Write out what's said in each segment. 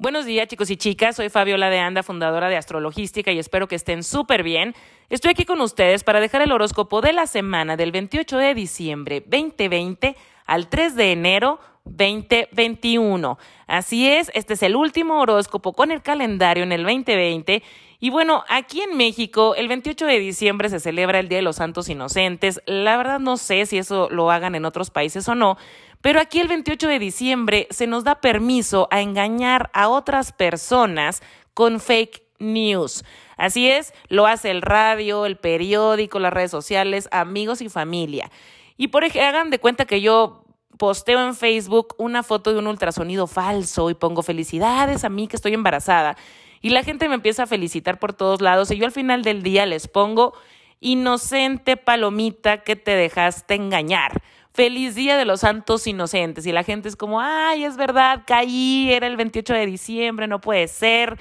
Buenos días chicos y chicas, soy Fabiola de Anda, fundadora de Astrologística y espero que estén súper bien. Estoy aquí con ustedes para dejar el horóscopo de la semana del 28 de diciembre 2020 al 3 de enero 2021. Así es, este es el último horóscopo con el calendario en el 2020. Y bueno, aquí en México el 28 de diciembre se celebra el Día de los Santos Inocentes. La verdad no sé si eso lo hagan en otros países o no, pero aquí el 28 de diciembre se nos da permiso a engañar a otras personas con fake news. Así es, lo hace el radio, el periódico, las redes sociales, amigos y familia. Y por ejemplo, hagan de cuenta que yo posteo en Facebook una foto de un ultrasonido falso y pongo felicidades a mí que estoy embarazada. Y la gente me empieza a felicitar por todos lados y yo al final del día les pongo inocente palomita que te dejaste engañar feliz día de los santos inocentes. Y la gente es como, ay, es verdad, caí, era el 28 de diciembre, no puede ser.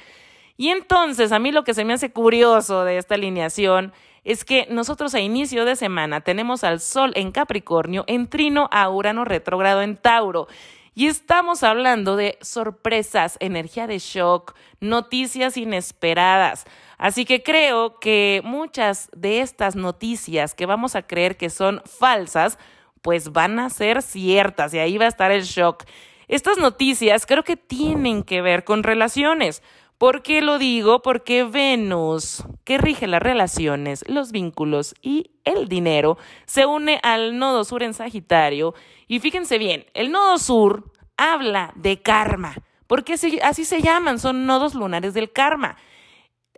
Y entonces, a mí lo que se me hace curioso de esta alineación es que nosotros a inicio de semana tenemos al Sol en Capricornio, en trino a Urano retrógrado en Tauro. Y estamos hablando de sorpresas, energía de shock, noticias inesperadas. Así que creo que muchas de estas noticias que vamos a creer que son falsas, pues van a ser ciertas y ahí va a estar el shock. Estas noticias creo que tienen que ver con relaciones. ¿Por qué lo digo? Porque Venus, que rige las relaciones, los vínculos y el dinero, se une al nodo sur en Sagitario. Y fíjense bien, el nodo sur habla de karma, porque así se llaman, son nodos lunares del karma.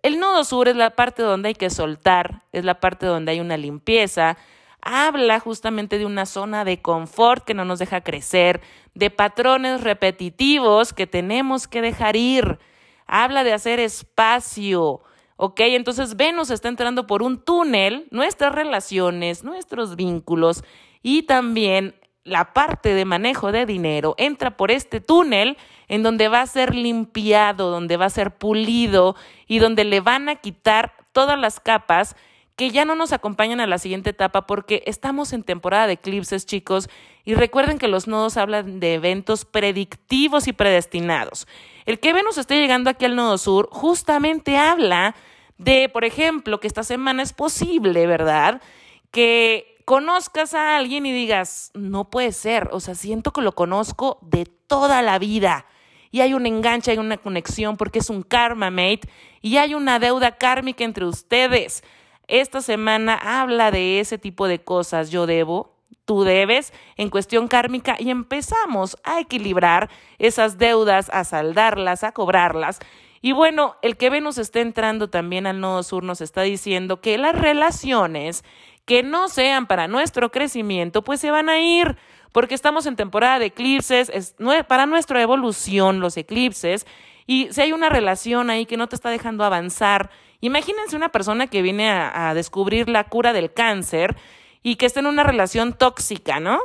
El nodo sur es la parte donde hay que soltar, es la parte donde hay una limpieza, habla justamente de una zona de confort que no nos deja crecer, de patrones repetitivos que tenemos que dejar ir. Habla de hacer espacio. ¿Ok? Entonces Venus está entrando por un túnel, nuestras relaciones, nuestros vínculos y también la parte de manejo de dinero entra por este túnel en donde va a ser limpiado, donde va a ser pulido y donde le van a quitar todas las capas que ya no nos acompañan a la siguiente etapa porque estamos en temporada de eclipses, chicos, y recuerden que los nodos hablan de eventos predictivos y predestinados. El que Venus esté llegando aquí al nodo sur justamente habla de, por ejemplo, que esta semana es posible, ¿verdad? Que conozcas a alguien y digas, no puede ser, o sea, siento que lo conozco de toda la vida. Y hay un enganche, hay una conexión porque es un karma mate y hay una deuda kármica entre ustedes. Esta semana habla de ese tipo de cosas. Yo debo, tú debes, en cuestión kármica, y empezamos a equilibrar esas deudas, a saldarlas, a cobrarlas. Y bueno, el que Venus esté entrando también al nodo sur nos está diciendo que las relaciones que no sean para nuestro crecimiento, pues se van a ir, porque estamos en temporada de eclipses, es para nuestra evolución los eclipses, y si hay una relación ahí que no te está dejando avanzar, imagínense una persona que viene a, descubrir la cura del cáncer y que está en una relación tóxica, ¿no?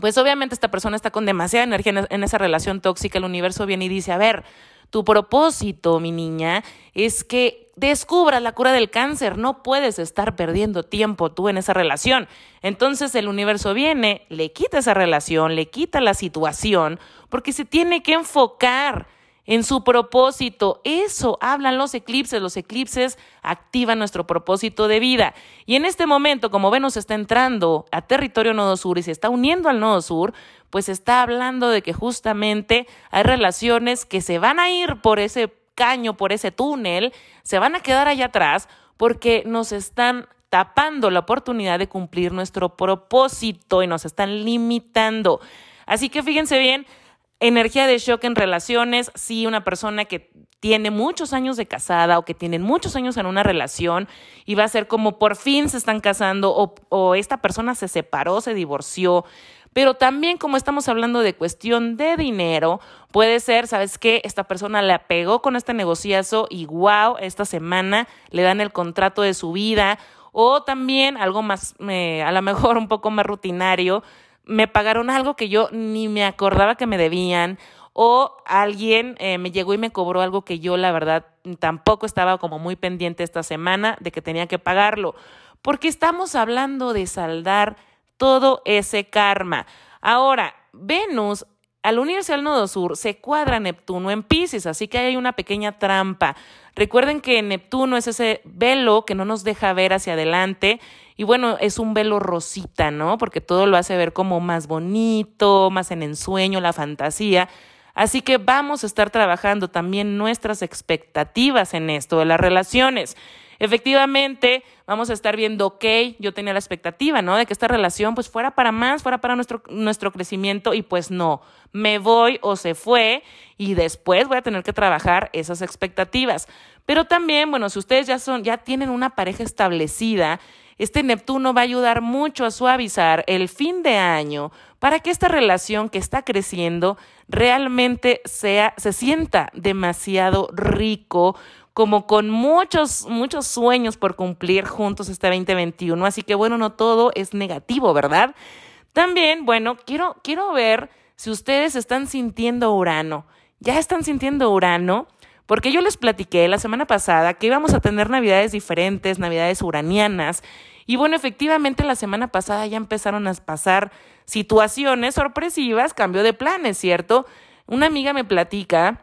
Pues obviamente esta persona está con demasiada energía en esa relación tóxica, el universo viene y dice, a ver, tu propósito, mi niña, es que descubras la cura del cáncer. No puedes estar perdiendo tiempo tú en esa relación. Entonces el universo viene, le quita esa relación, le quita la situación, porque se tiene que enfocar en su propósito. Eso hablan los eclipses. Los eclipses activan nuestro propósito de vida. Y en este momento, como Venus está entrando a territorio nodo sur y se está uniendo al nodo sur, pues está hablando de que justamente hay relaciones que se van a ir por ese caño, por ese túnel, se van a quedar allá atrás porque nos están tapando la oportunidad de cumplir nuestro propósito y nos están limitando. Así que fíjense bien, Energía de shock en relaciones, si una persona que tiene muchos años de casada o que tienen muchos años en una relación y va a ser como por fin se están casando o, o esta persona se separó, se divorció, pero también como estamos hablando de cuestión de dinero, puede ser, ¿sabes qué? Esta persona le pegó con este negociazo y wow, esta semana le dan el contrato de su vida o también algo más, eh, a lo mejor un poco más rutinario, me pagaron algo que yo ni me acordaba que me debían o alguien eh, me llegó y me cobró algo que yo la verdad tampoco estaba como muy pendiente esta semana de que tenía que pagarlo, porque estamos hablando de saldar todo ese karma. Ahora, Venus al unirse al nodo sur se cuadra Neptuno en Pisces, así que hay una pequeña trampa. Recuerden que Neptuno es ese velo que no nos deja ver hacia adelante y bueno, es un velo rosita, ¿no? Porque todo lo hace ver como más bonito, más en ensueño, la fantasía. Así que vamos a estar trabajando también nuestras expectativas en esto de las relaciones. Efectivamente, vamos a estar viendo, ok, yo tenía la expectativa, ¿no? De que esta relación pues fuera para más, fuera para nuestro, nuestro crecimiento y pues no, me voy o se fue y después voy a tener que trabajar esas expectativas. Pero también, bueno, si ustedes ya son, ya tienen una pareja establecida, este Neptuno va a ayudar mucho a suavizar el fin de año para que esta relación que está creciendo realmente sea, se sienta demasiado rico, como con muchos, muchos sueños por cumplir juntos este 2021. Así que bueno, no todo es negativo, ¿verdad? También, bueno, quiero, quiero ver si ustedes están sintiendo Urano. ¿Ya están sintiendo Urano? Porque yo les platiqué la semana pasada que íbamos a tener navidades diferentes, navidades uranianas. Y bueno, efectivamente la semana pasada ya empezaron a pasar situaciones sorpresivas, cambio de planes, ¿cierto? Una amiga me platica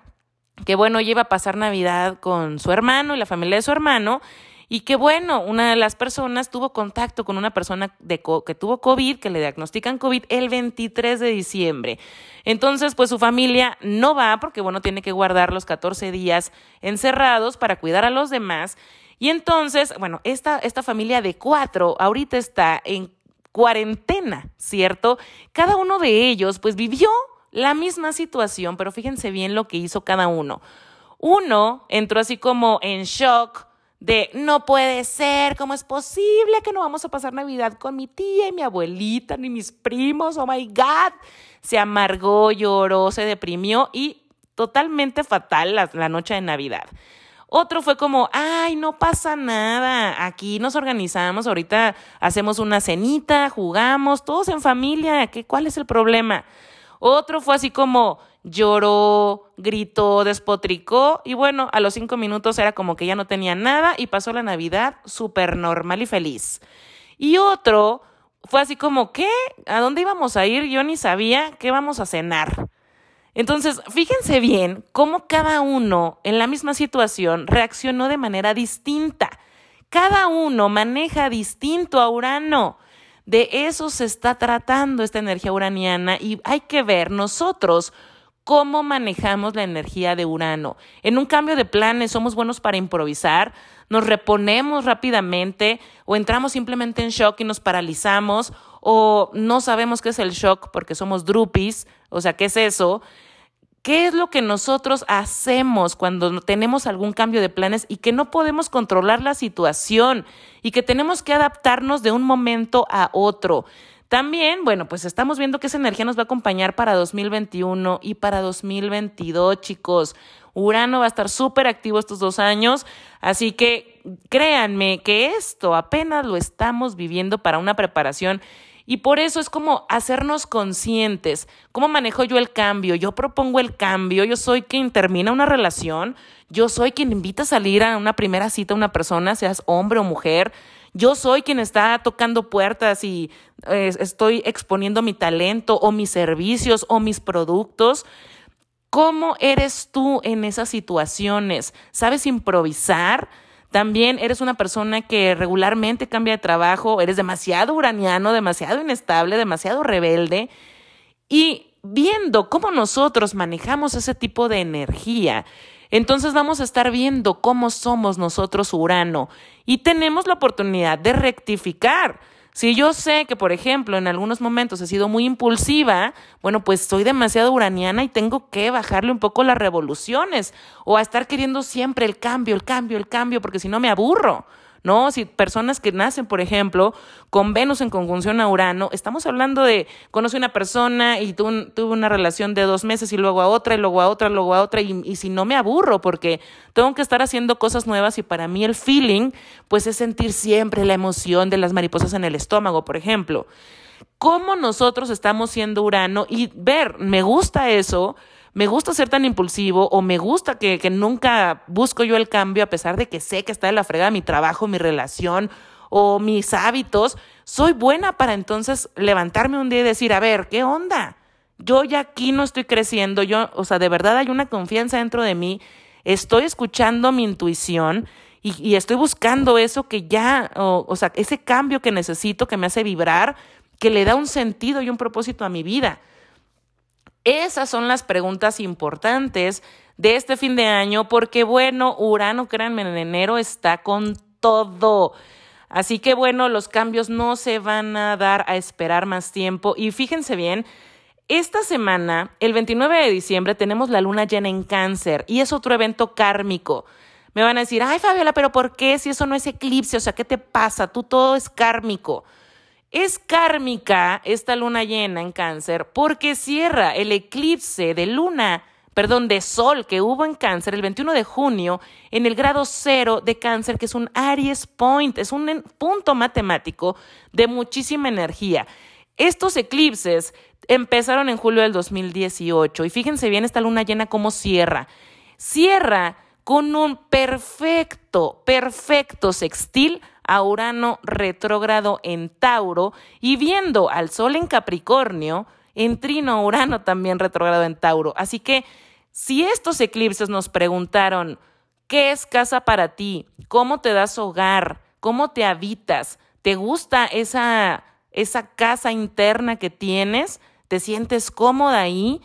que bueno, ella iba a pasar Navidad con su hermano y la familia de su hermano, y que bueno, una de las personas tuvo contacto con una persona de que tuvo COVID, que le diagnostican COVID el 23 de diciembre. Entonces, pues su familia no va porque bueno, tiene que guardar los 14 días encerrados para cuidar a los demás. Y entonces, bueno, esta, esta familia de cuatro ahorita está en cuarentena, ¿cierto? Cada uno de ellos pues vivió la misma situación, pero fíjense bien lo que hizo cada uno. Uno entró así como en shock de no puede ser, ¿cómo es posible que no vamos a pasar Navidad con mi tía y mi abuelita ni mis primos? Oh my God. Se amargó, lloró, se deprimió y totalmente fatal la, noche de Navidad. Otro fue como, ay, no pasa nada, aquí nos organizamos, ahorita hacemos una cenita, jugamos, todos en familia, ¿qué, ¿cuál es el problema? Otro fue así como lloró, gritó, despotricó y bueno, a los cinco minutos era como que ya no tenía nada y pasó la Navidad súper normal y feliz. Y otro fue así como, ¿qué? ¿A dónde íbamos a ir? Yo ni sabía qué vamos a cenar. Entonces, fíjense bien cómo cada uno en la misma situación reaccionó de manera distinta. Cada uno maneja distinto a Urano. De eso se está tratando esta energía uraniana y hay que ver nosotros cómo manejamos la energía de Urano. En un cambio de planes somos buenos para improvisar, nos reponemos rápidamente o entramos simplemente en shock y nos paralizamos o no sabemos qué es el shock porque somos drupis, o sea, ¿qué es eso? ¿Qué es lo que nosotros hacemos cuando tenemos algún cambio de planes y que no podemos controlar la situación y que tenemos que adaptarnos de un momento a otro? También, bueno, pues estamos viendo que esa energía nos va a acompañar para 2021 y para 2022, chicos. Urano va a estar súper activo estos dos años, así que créanme que esto apenas lo estamos viviendo para una preparación y por eso es como hacernos conscientes. ¿Cómo manejo yo el cambio? Yo propongo el cambio, yo soy quien termina una relación, yo soy quien invita a salir a una primera cita a una persona, seas hombre o mujer. Yo soy quien está tocando puertas y eh, estoy exponiendo mi talento o mis servicios o mis productos. ¿Cómo eres tú en esas situaciones? ¿Sabes improvisar? También eres una persona que regularmente cambia de trabajo, eres demasiado uraniano, demasiado inestable, demasiado rebelde. Y viendo cómo nosotros manejamos ese tipo de energía, entonces vamos a estar viendo cómo somos nosotros Urano y tenemos la oportunidad de rectificar. Si yo sé que, por ejemplo, en algunos momentos he sido muy impulsiva, bueno, pues soy demasiado uraniana y tengo que bajarle un poco las revoluciones o a estar queriendo siempre el cambio, el cambio, el cambio, porque si no me aburro. ¿No? Si personas que nacen, por ejemplo, con Venus en conjunción a Urano, estamos hablando de, conoce una persona y tuve una relación de dos meses y luego a otra y luego a otra, luego a otra, y, y si no me aburro porque tengo que estar haciendo cosas nuevas y para mí el feeling, pues es sentir siempre la emoción de las mariposas en el estómago, por ejemplo. ¿Cómo nosotros estamos siendo Urano y ver, me gusta eso, me gusta ser tan impulsivo o me gusta que, que nunca busco yo el cambio a pesar de que sé que está en la fregada mi trabajo, mi relación o mis hábitos, soy buena para entonces levantarme un día y decir, a ver, ¿qué onda? Yo ya aquí no estoy creciendo, yo, o sea, de verdad hay una confianza dentro de mí, estoy escuchando mi intuición y, estoy buscando eso que ya, o, o sea, ese cambio que necesito, que me hace vibrar, que le da un sentido y un propósito a mi vida. Esas son las preguntas importantes de este fin de año, porque bueno, Urano, créanme, en enero está con todo. Así que bueno, los cambios no se van a dar a esperar más tiempo. Y fíjense bien, esta semana, el 29 de diciembre, tenemos la luna llena en cáncer y es otro evento kármico. Me van a decir, ay Fabiola, pero ¿por qué si eso no es eclipse? O sea, ¿qué te pasa? Tú todo es kármico. Es kármica esta luna llena en cáncer porque cierra el eclipse de luna, perdón, de sol que hubo en cáncer el 21 de junio en el grado cero de cáncer, que es un Aries Point, es un punto matemático de muchísima energía. Estos eclipses empezaron en julio del 2018 y fíjense bien esta luna llena cómo cierra. Cierra con un perfecto, perfecto sextil a Urano retrógrado en Tauro y viendo al Sol en Capricornio, en Trino Urano también retrógrado en Tauro. Así que si estos eclipses nos preguntaron, ¿qué es casa para ti? ¿Cómo te das hogar? ¿Cómo te habitas? ¿Te gusta esa, esa casa interna que tienes? ¿Te sientes cómoda ahí?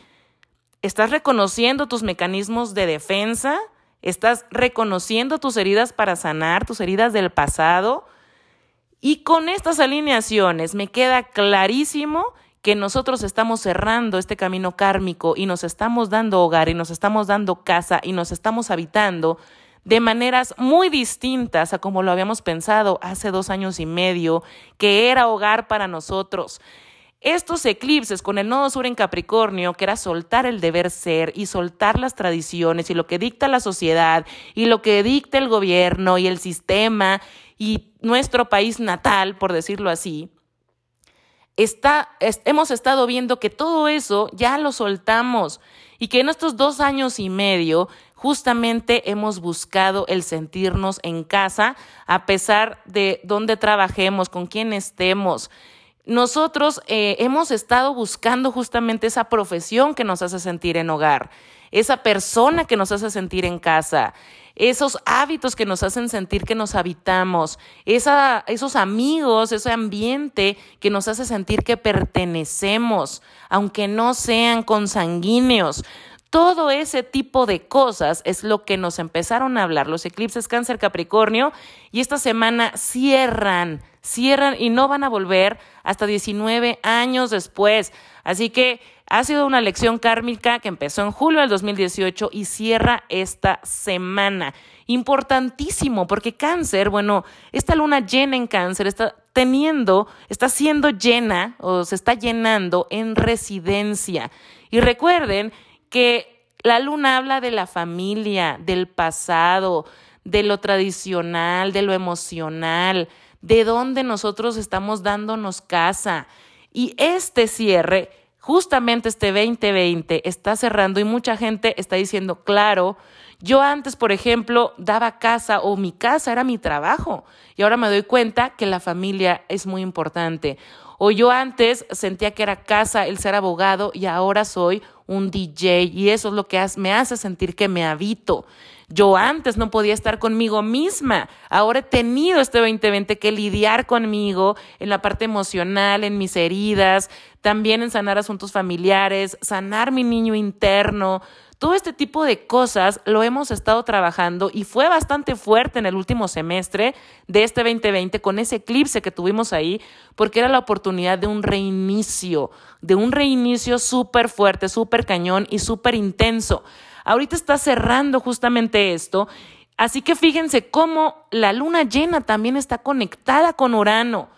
¿Estás reconociendo tus mecanismos de defensa? Estás reconociendo tus heridas para sanar, tus heridas del pasado. Y con estas alineaciones me queda clarísimo que nosotros estamos cerrando este camino kármico y nos estamos dando hogar y nos estamos dando casa y nos estamos habitando de maneras muy distintas a como lo habíamos pensado hace dos años y medio, que era hogar para nosotros. Estos eclipses con el nodo sur en Capricornio, que era soltar el deber ser y soltar las tradiciones y lo que dicta la sociedad y lo que dicta el gobierno y el sistema y nuestro país natal, por decirlo así, está, hemos estado viendo que todo eso ya lo soltamos y que en estos dos años y medio justamente hemos buscado el sentirnos en casa a pesar de dónde trabajemos, con quién estemos nosotros eh, hemos estado buscando justamente esa profesión que nos hace sentir en hogar, esa persona que nos hace sentir en casa, esos hábitos que nos hacen sentir que nos habitamos, esos amigos, ese ambiente que nos hace sentir que pertenecemos, aunque no sean consanguíneos. Todo ese tipo de cosas es lo que nos empezaron a hablar los eclipses cáncer Capricornio y esta semana cierran cierran y no van a volver hasta 19 años después. Así que ha sido una lección kármica que empezó en julio del 2018 y cierra esta semana. Importantísimo, porque cáncer, bueno, esta luna llena en cáncer está teniendo, está siendo llena o se está llenando en residencia. Y recuerden que la luna habla de la familia, del pasado, de lo tradicional, de lo emocional de dónde nosotros estamos dándonos casa. Y este cierre, justamente este 2020, está cerrando y mucha gente está diciendo, claro, yo antes, por ejemplo, daba casa o mi casa era mi trabajo y ahora me doy cuenta que la familia es muy importante. O yo antes sentía que era casa el ser abogado y ahora soy un DJ y eso es lo que me hace sentir que me habito. Yo antes no podía estar conmigo misma. Ahora he tenido este 2020 que lidiar conmigo en la parte emocional, en mis heridas, también en sanar asuntos familiares, sanar mi niño interno. Todo este tipo de cosas lo hemos estado trabajando y fue bastante fuerte en el último semestre de este 2020 con ese eclipse que tuvimos ahí, porque era la oportunidad de un reinicio, de un reinicio súper fuerte, súper cañón y súper intenso. Ahorita está cerrando justamente esto. Así que fíjense cómo la luna llena también está conectada con Urano.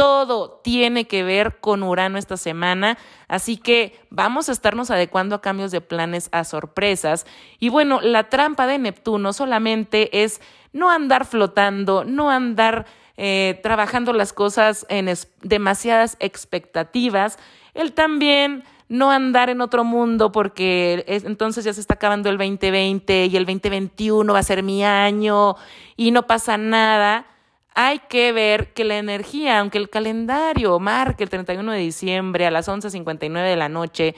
Todo tiene que ver con Urano esta semana, así que vamos a estarnos adecuando a cambios de planes, a sorpresas. Y bueno, la trampa de Neptuno solamente es no andar flotando, no andar eh, trabajando las cosas en demasiadas expectativas. Él también no andar en otro mundo porque entonces ya se está acabando el 2020 y el 2021 va a ser mi año y no pasa nada. Hay que ver que la energía, aunque el calendario marque el 31 de diciembre a las 11.59 de la noche,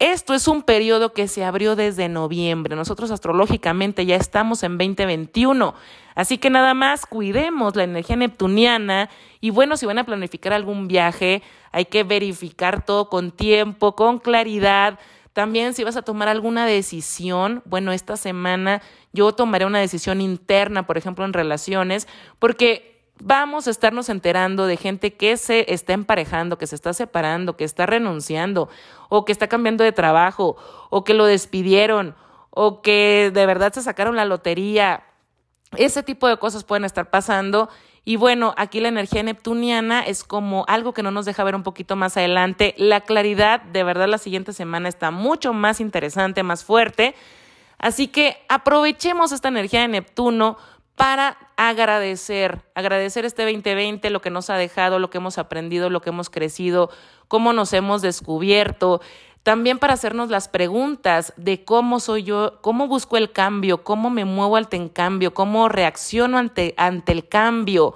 esto es un periodo que se abrió desde noviembre. Nosotros astrológicamente ya estamos en 2021. Así que nada más cuidemos la energía neptuniana y bueno, si van a planificar algún viaje, hay que verificar todo con tiempo, con claridad. También si vas a tomar alguna decisión, bueno, esta semana yo tomaré una decisión interna, por ejemplo, en relaciones, porque vamos a estarnos enterando de gente que se está emparejando, que se está separando, que está renunciando, o que está cambiando de trabajo, o que lo despidieron, o que de verdad se sacaron la lotería. Ese tipo de cosas pueden estar pasando. Y bueno, aquí la energía neptuniana es como algo que no nos deja ver un poquito más adelante. La claridad, de verdad, la siguiente semana está mucho más interesante, más fuerte. Así que aprovechemos esta energía de Neptuno para agradecer, agradecer este 2020, lo que nos ha dejado, lo que hemos aprendido, lo que hemos crecido, cómo nos hemos descubierto. También para hacernos las preguntas de cómo soy yo, cómo busco el cambio, cómo me muevo ante el cambio, cómo reacciono ante, ante el cambio.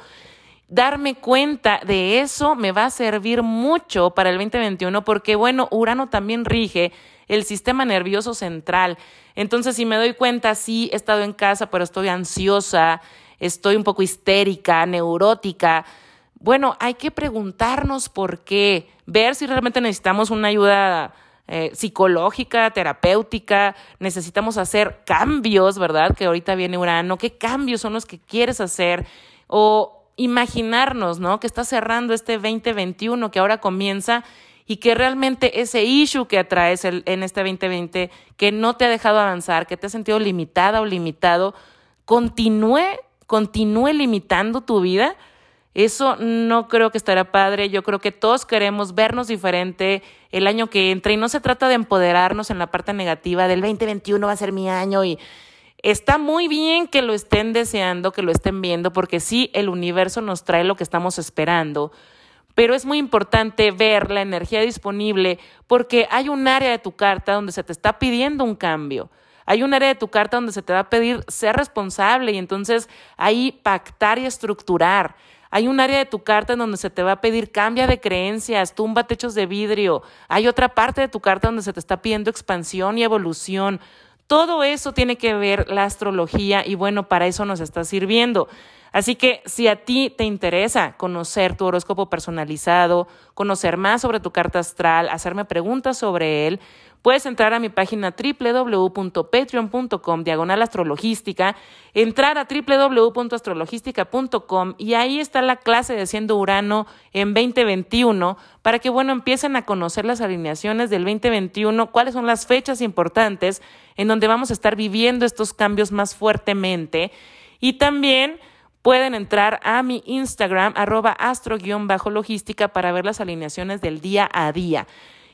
Darme cuenta de eso me va a servir mucho para el 2021 porque, bueno, Urano también rige el sistema nervioso central. Entonces, si me doy cuenta, sí, he estado en casa, pero estoy ansiosa, estoy un poco histérica, neurótica. Bueno, hay que preguntarnos por qué, ver si realmente necesitamos una ayuda eh, psicológica, terapéutica, necesitamos hacer cambios, ¿verdad? Que ahorita viene Urano, ¿qué cambios son los que quieres hacer? O imaginarnos, ¿no? Que está cerrando este 2021 que ahora comienza y que realmente ese issue que atraes en este 2020, que no te ha dejado avanzar, que te has sentido limitada o limitado, continúe, continúe limitando tu vida. Eso no creo que estará padre. Yo creo que todos queremos vernos diferente el año que entra y no se trata de empoderarnos en la parte negativa del 2021 va a ser mi año y está muy bien que lo estén deseando, que lo estén viendo, porque sí, el universo nos trae lo que estamos esperando pero es muy importante ver la energía disponible porque hay un área de tu carta donde se te está pidiendo un cambio. Hay un área de tu carta donde se te va a pedir ser responsable y entonces ahí pactar y estructurar. Hay un área de tu carta en donde se te va a pedir cambia de creencias, tumba techos de vidrio. Hay otra parte de tu carta donde se te está pidiendo expansión y evolución. Todo eso tiene que ver la astrología y bueno, para eso nos está sirviendo. Así que si a ti te interesa conocer tu horóscopo personalizado, conocer más sobre tu carta astral, hacerme preguntas sobre él, puedes entrar a mi página www.patreon.com diagonal astrologística, entrar a www.astrologística.com y ahí está la clase de Siendo Urano en 2021 para que, bueno, empiecen a conocer las alineaciones del 2021, cuáles son las fechas importantes en donde vamos a estar viviendo estos cambios más fuertemente. Y también pueden entrar a mi Instagram, arroba astro-logística, para ver las alineaciones del día a día.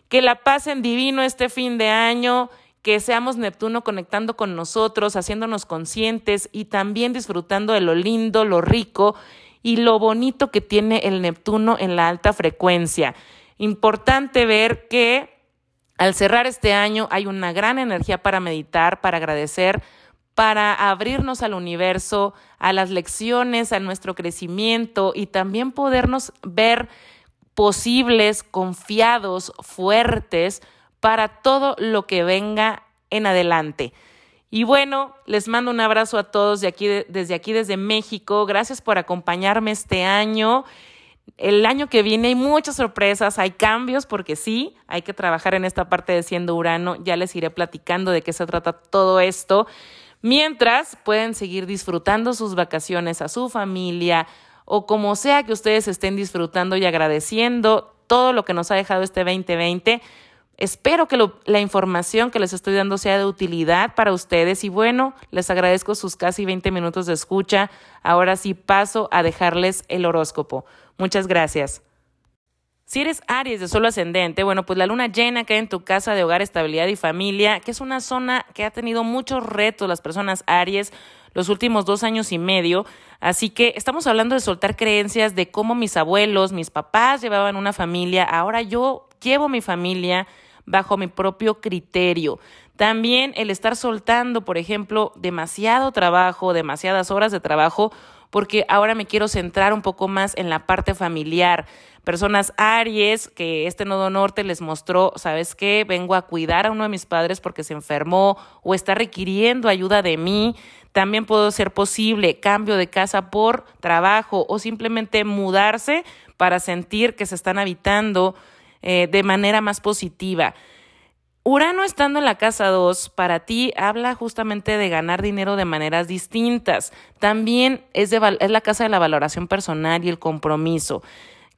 Que la pasen divino este fin de año, que seamos Neptuno conectando con nosotros, haciéndonos conscientes y también disfrutando de lo lindo, lo rico y lo bonito que tiene el Neptuno en la alta frecuencia. Importante ver que al cerrar este año hay una gran energía para meditar, para agradecer, para abrirnos al universo, a las lecciones, a nuestro crecimiento y también podernos ver posibles, confiados, fuertes para todo lo que venga en adelante. Y bueno, les mando un abrazo a todos de aquí, desde aquí, desde México. Gracias por acompañarme este año. El año que viene hay muchas sorpresas, hay cambios, porque sí, hay que trabajar en esta parte de siendo Urano. Ya les iré platicando de qué se trata todo esto. Mientras pueden seguir disfrutando sus vacaciones a su familia o como sea que ustedes estén disfrutando y agradeciendo todo lo que nos ha dejado este 2020. Espero que la información que les estoy dando sea de utilidad para ustedes y bueno, les agradezco sus casi 20 minutos de escucha. Ahora sí paso a dejarles el horóscopo. Muchas gracias. Si eres Aries de solo ascendente, bueno, pues la luna llena cae en tu casa de hogar, estabilidad y familia, que es una zona que ha tenido muchos retos las personas Aries los últimos dos años y medio. Así que estamos hablando de soltar creencias de cómo mis abuelos, mis papás llevaban una familia. Ahora yo llevo mi familia bajo mi propio criterio. También el estar soltando, por ejemplo, demasiado trabajo, demasiadas horas de trabajo porque ahora me quiero centrar un poco más en la parte familiar. Personas Aries, que este nodo norte les mostró, ¿sabes qué? Vengo a cuidar a uno de mis padres porque se enfermó o está requiriendo ayuda de mí. También puedo ser posible cambio de casa por trabajo o simplemente mudarse para sentir que se están habitando eh, de manera más positiva. Urano estando en la casa 2 para ti habla justamente de ganar dinero de maneras distintas. También es, es la casa de la valoración personal y el compromiso.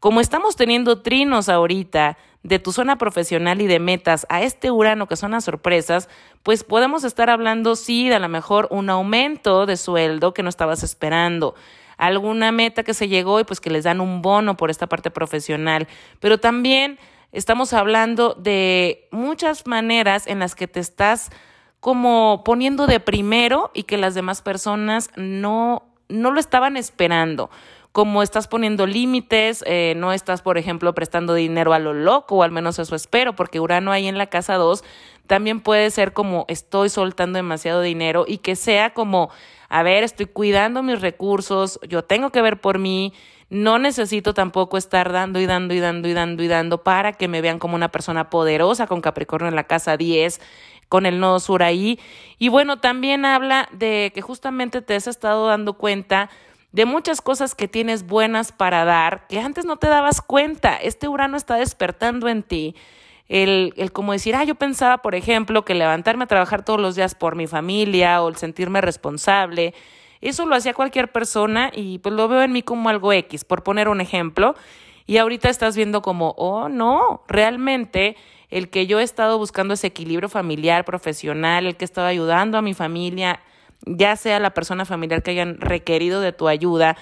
Como estamos teniendo trinos ahorita de tu zona profesional y de metas a este Urano que son las sorpresas, pues podemos estar hablando, sí, de a lo mejor un aumento de sueldo que no estabas esperando alguna meta que se llegó y pues que les dan un bono por esta parte profesional, pero también estamos hablando de muchas maneras en las que te estás como poniendo de primero y que las demás personas no, no lo estaban esperando como estás poniendo límites, eh, no estás, por ejemplo, prestando dinero a lo loco, o al menos eso espero, porque Urano ahí en la casa 2 también puede ser como estoy soltando demasiado dinero y que sea como, a ver, estoy cuidando mis recursos, yo tengo que ver por mí, no necesito tampoco estar dando y dando y dando y dando y dando para que me vean como una persona poderosa con Capricornio en la casa 10 con el nodo sur ahí. Y bueno, también habla de que justamente te has estado dando cuenta de muchas cosas que tienes buenas para dar, que antes no te dabas cuenta. Este Urano está despertando en ti. El, el como decir, ah, yo pensaba, por ejemplo, que levantarme a trabajar todos los días por mi familia o el sentirme responsable, eso lo hacía cualquier persona y pues lo veo en mí como algo X, por poner un ejemplo. Y ahorita estás viendo como, oh, no, realmente el que yo he estado buscando ese equilibrio familiar, profesional, el que he estado ayudando a mi familia, ya sea la persona familiar que hayan requerido de tu ayuda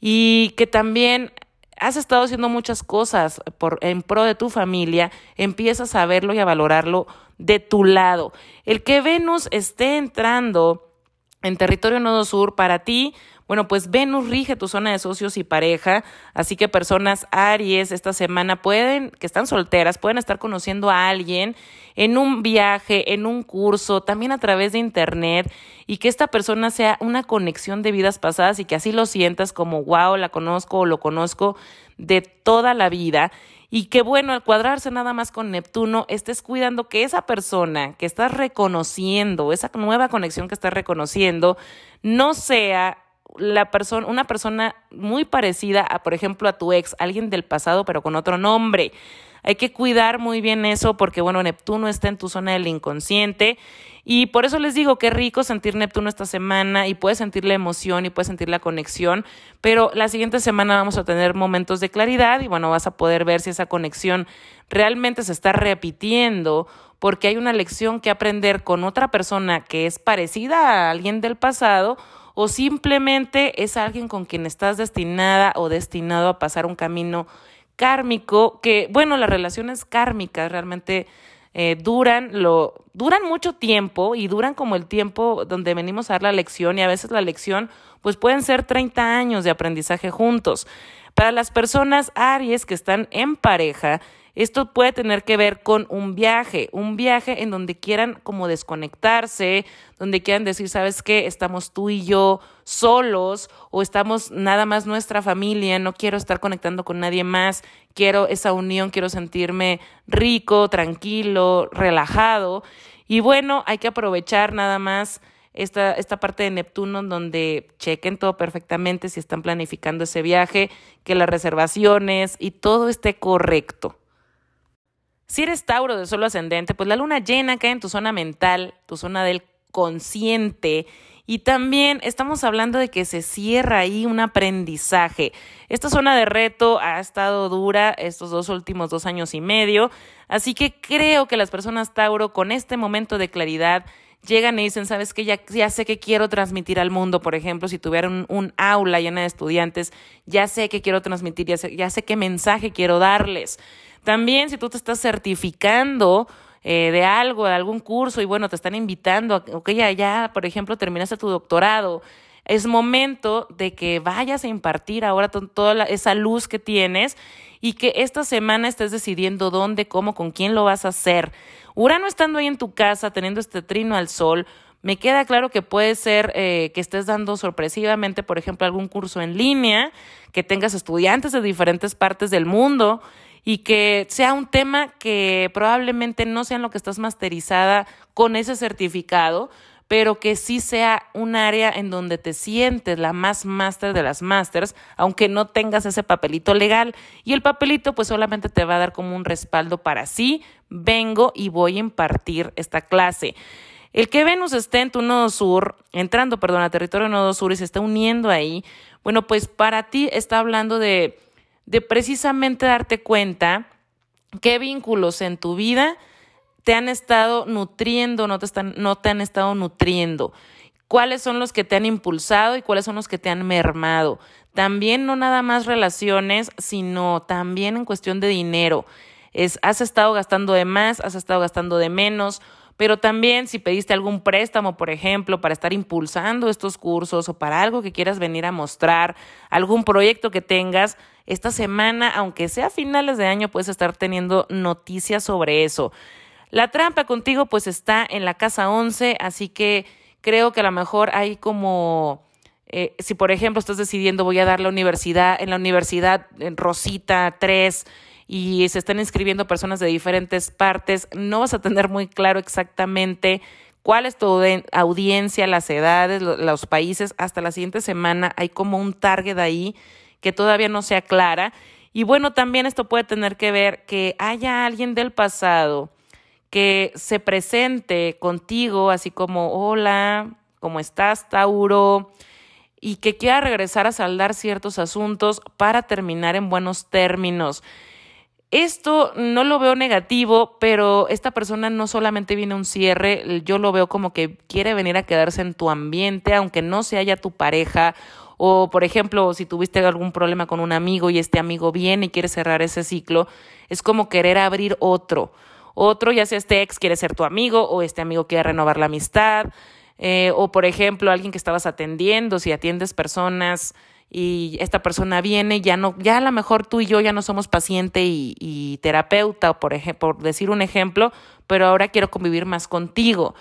y que también has estado haciendo muchas cosas por, en pro de tu familia, empiezas a verlo y a valorarlo de tu lado. El que Venus esté entrando en territorio nodo sur para ti bueno, pues Venus rige tu zona de socios y pareja, así que personas Aries esta semana pueden, que están solteras, pueden estar conociendo a alguien en un viaje, en un curso, también a través de internet y que esta persona sea una conexión de vidas pasadas y que así lo sientas como, wow, la conozco o lo conozco de toda la vida y que bueno, al cuadrarse nada más con Neptuno, estés cuidando que esa persona que estás reconociendo, esa nueva conexión que estás reconociendo, no sea la persona, una persona muy parecida a, por ejemplo, a tu ex, alguien del pasado, pero con otro nombre. Hay que cuidar muy bien eso porque, bueno, Neptuno está en tu zona del inconsciente. Y por eso les digo que rico sentir Neptuno esta semana y puedes sentir la emoción y puedes sentir la conexión, pero la siguiente semana vamos a tener momentos de claridad y, bueno, vas a poder ver si esa conexión realmente se está repitiendo porque hay una lección que aprender con otra persona que es parecida a alguien del pasado o simplemente es alguien con quien estás destinada o destinado a pasar un camino kármico, que bueno, las relaciones kármicas realmente eh, duran, lo, duran mucho tiempo y duran como el tiempo donde venimos a dar la lección y a veces la lección pues pueden ser 30 años de aprendizaje juntos. Para las personas Aries que están en pareja, esto puede tener que ver con un viaje, un viaje en donde quieran como desconectarse, donde quieran decir, ¿sabes qué? Estamos tú y yo solos o estamos nada más nuestra familia, no quiero estar conectando con nadie más, quiero esa unión, quiero sentirme rico, tranquilo, relajado. Y bueno, hay que aprovechar nada más esta, esta parte de Neptuno donde chequen todo perfectamente si están planificando ese viaje, que las reservaciones y todo esté correcto. Si eres Tauro de solo ascendente, pues la luna llena cae en tu zona mental, tu zona del consciente. Y también estamos hablando de que se cierra ahí un aprendizaje. Esta zona de reto ha estado dura estos dos últimos dos años y medio, así que creo que las personas Tauro con este momento de claridad llegan y dicen, sabes que ya, ya sé que quiero transmitir al mundo, por ejemplo, si tuviera un, aula llena de estudiantes, ya sé que quiero transmitir, ya sé, ya sé qué mensaje quiero darles. También si tú te estás certificando eh, de algo, de algún curso y bueno, te están invitando, a, ok, ya, ya, por ejemplo, terminaste tu doctorado, es momento de que vayas a impartir ahora toda esa luz que tienes y que esta semana estés decidiendo dónde, cómo, con quién lo vas a hacer. Urano estando ahí en tu casa, teniendo este trino al sol, Me queda claro que puede ser eh, que estés dando sorpresivamente, por ejemplo, algún curso en línea, que tengas estudiantes de diferentes partes del mundo y que sea un tema que probablemente no sea en lo que estás masterizada con ese certificado, pero que sí sea un área en donde te sientes la más máster de las masters, aunque no tengas ese papelito legal. Y el papelito pues solamente te va a dar como un respaldo para sí, vengo y voy a impartir esta clase. El que Venus esté en tu nodo sur, entrando, perdón, a territorio nodo sur y se está uniendo ahí, bueno, pues para ti está hablando de, de precisamente darte cuenta qué vínculos en tu vida te han estado nutriendo, no te, están, no te han estado nutriendo, cuáles son los que te han impulsado y cuáles son los que te han mermado. También no nada más relaciones, sino también en cuestión de dinero. Es, has estado gastando de más, has estado gastando de menos, pero también si pediste algún préstamo, por ejemplo, para estar impulsando estos cursos o para algo que quieras venir a mostrar, algún proyecto que tengas, esta semana, aunque sea finales de año, puedes estar teniendo noticias sobre eso. La trampa contigo pues está en la casa 11, así que creo que a lo mejor hay como... Eh, si por ejemplo estás decidiendo voy a dar la universidad, en la universidad en Rosita 3 y se están inscribiendo personas de diferentes partes, no vas a tener muy claro exactamente cuál es tu audiencia, las edades, los países. Hasta la siguiente semana hay como un target ahí que todavía no se aclara. Y bueno, también esto puede tener que ver que haya alguien del pasado que se presente contigo así como, hola, ¿cómo estás, Tauro? Y que quiera regresar a saldar ciertos asuntos para terminar en buenos términos. Esto no lo veo negativo, pero esta persona no solamente viene a un cierre, yo lo veo como que quiere venir a quedarse en tu ambiente, aunque no sea ya tu pareja. O, por ejemplo, si tuviste algún problema con un amigo y este amigo viene y quiere cerrar ese ciclo, es como querer abrir otro. Otro, ya sea este ex quiere ser tu amigo o este amigo quiere renovar la amistad. Eh, o, por ejemplo, alguien que estabas atendiendo, si atiendes personas y esta persona viene, ya no, ya a lo mejor tú y yo ya no somos paciente y, terapeuta, por, por decir un ejemplo, pero ahora quiero convivir más contigo.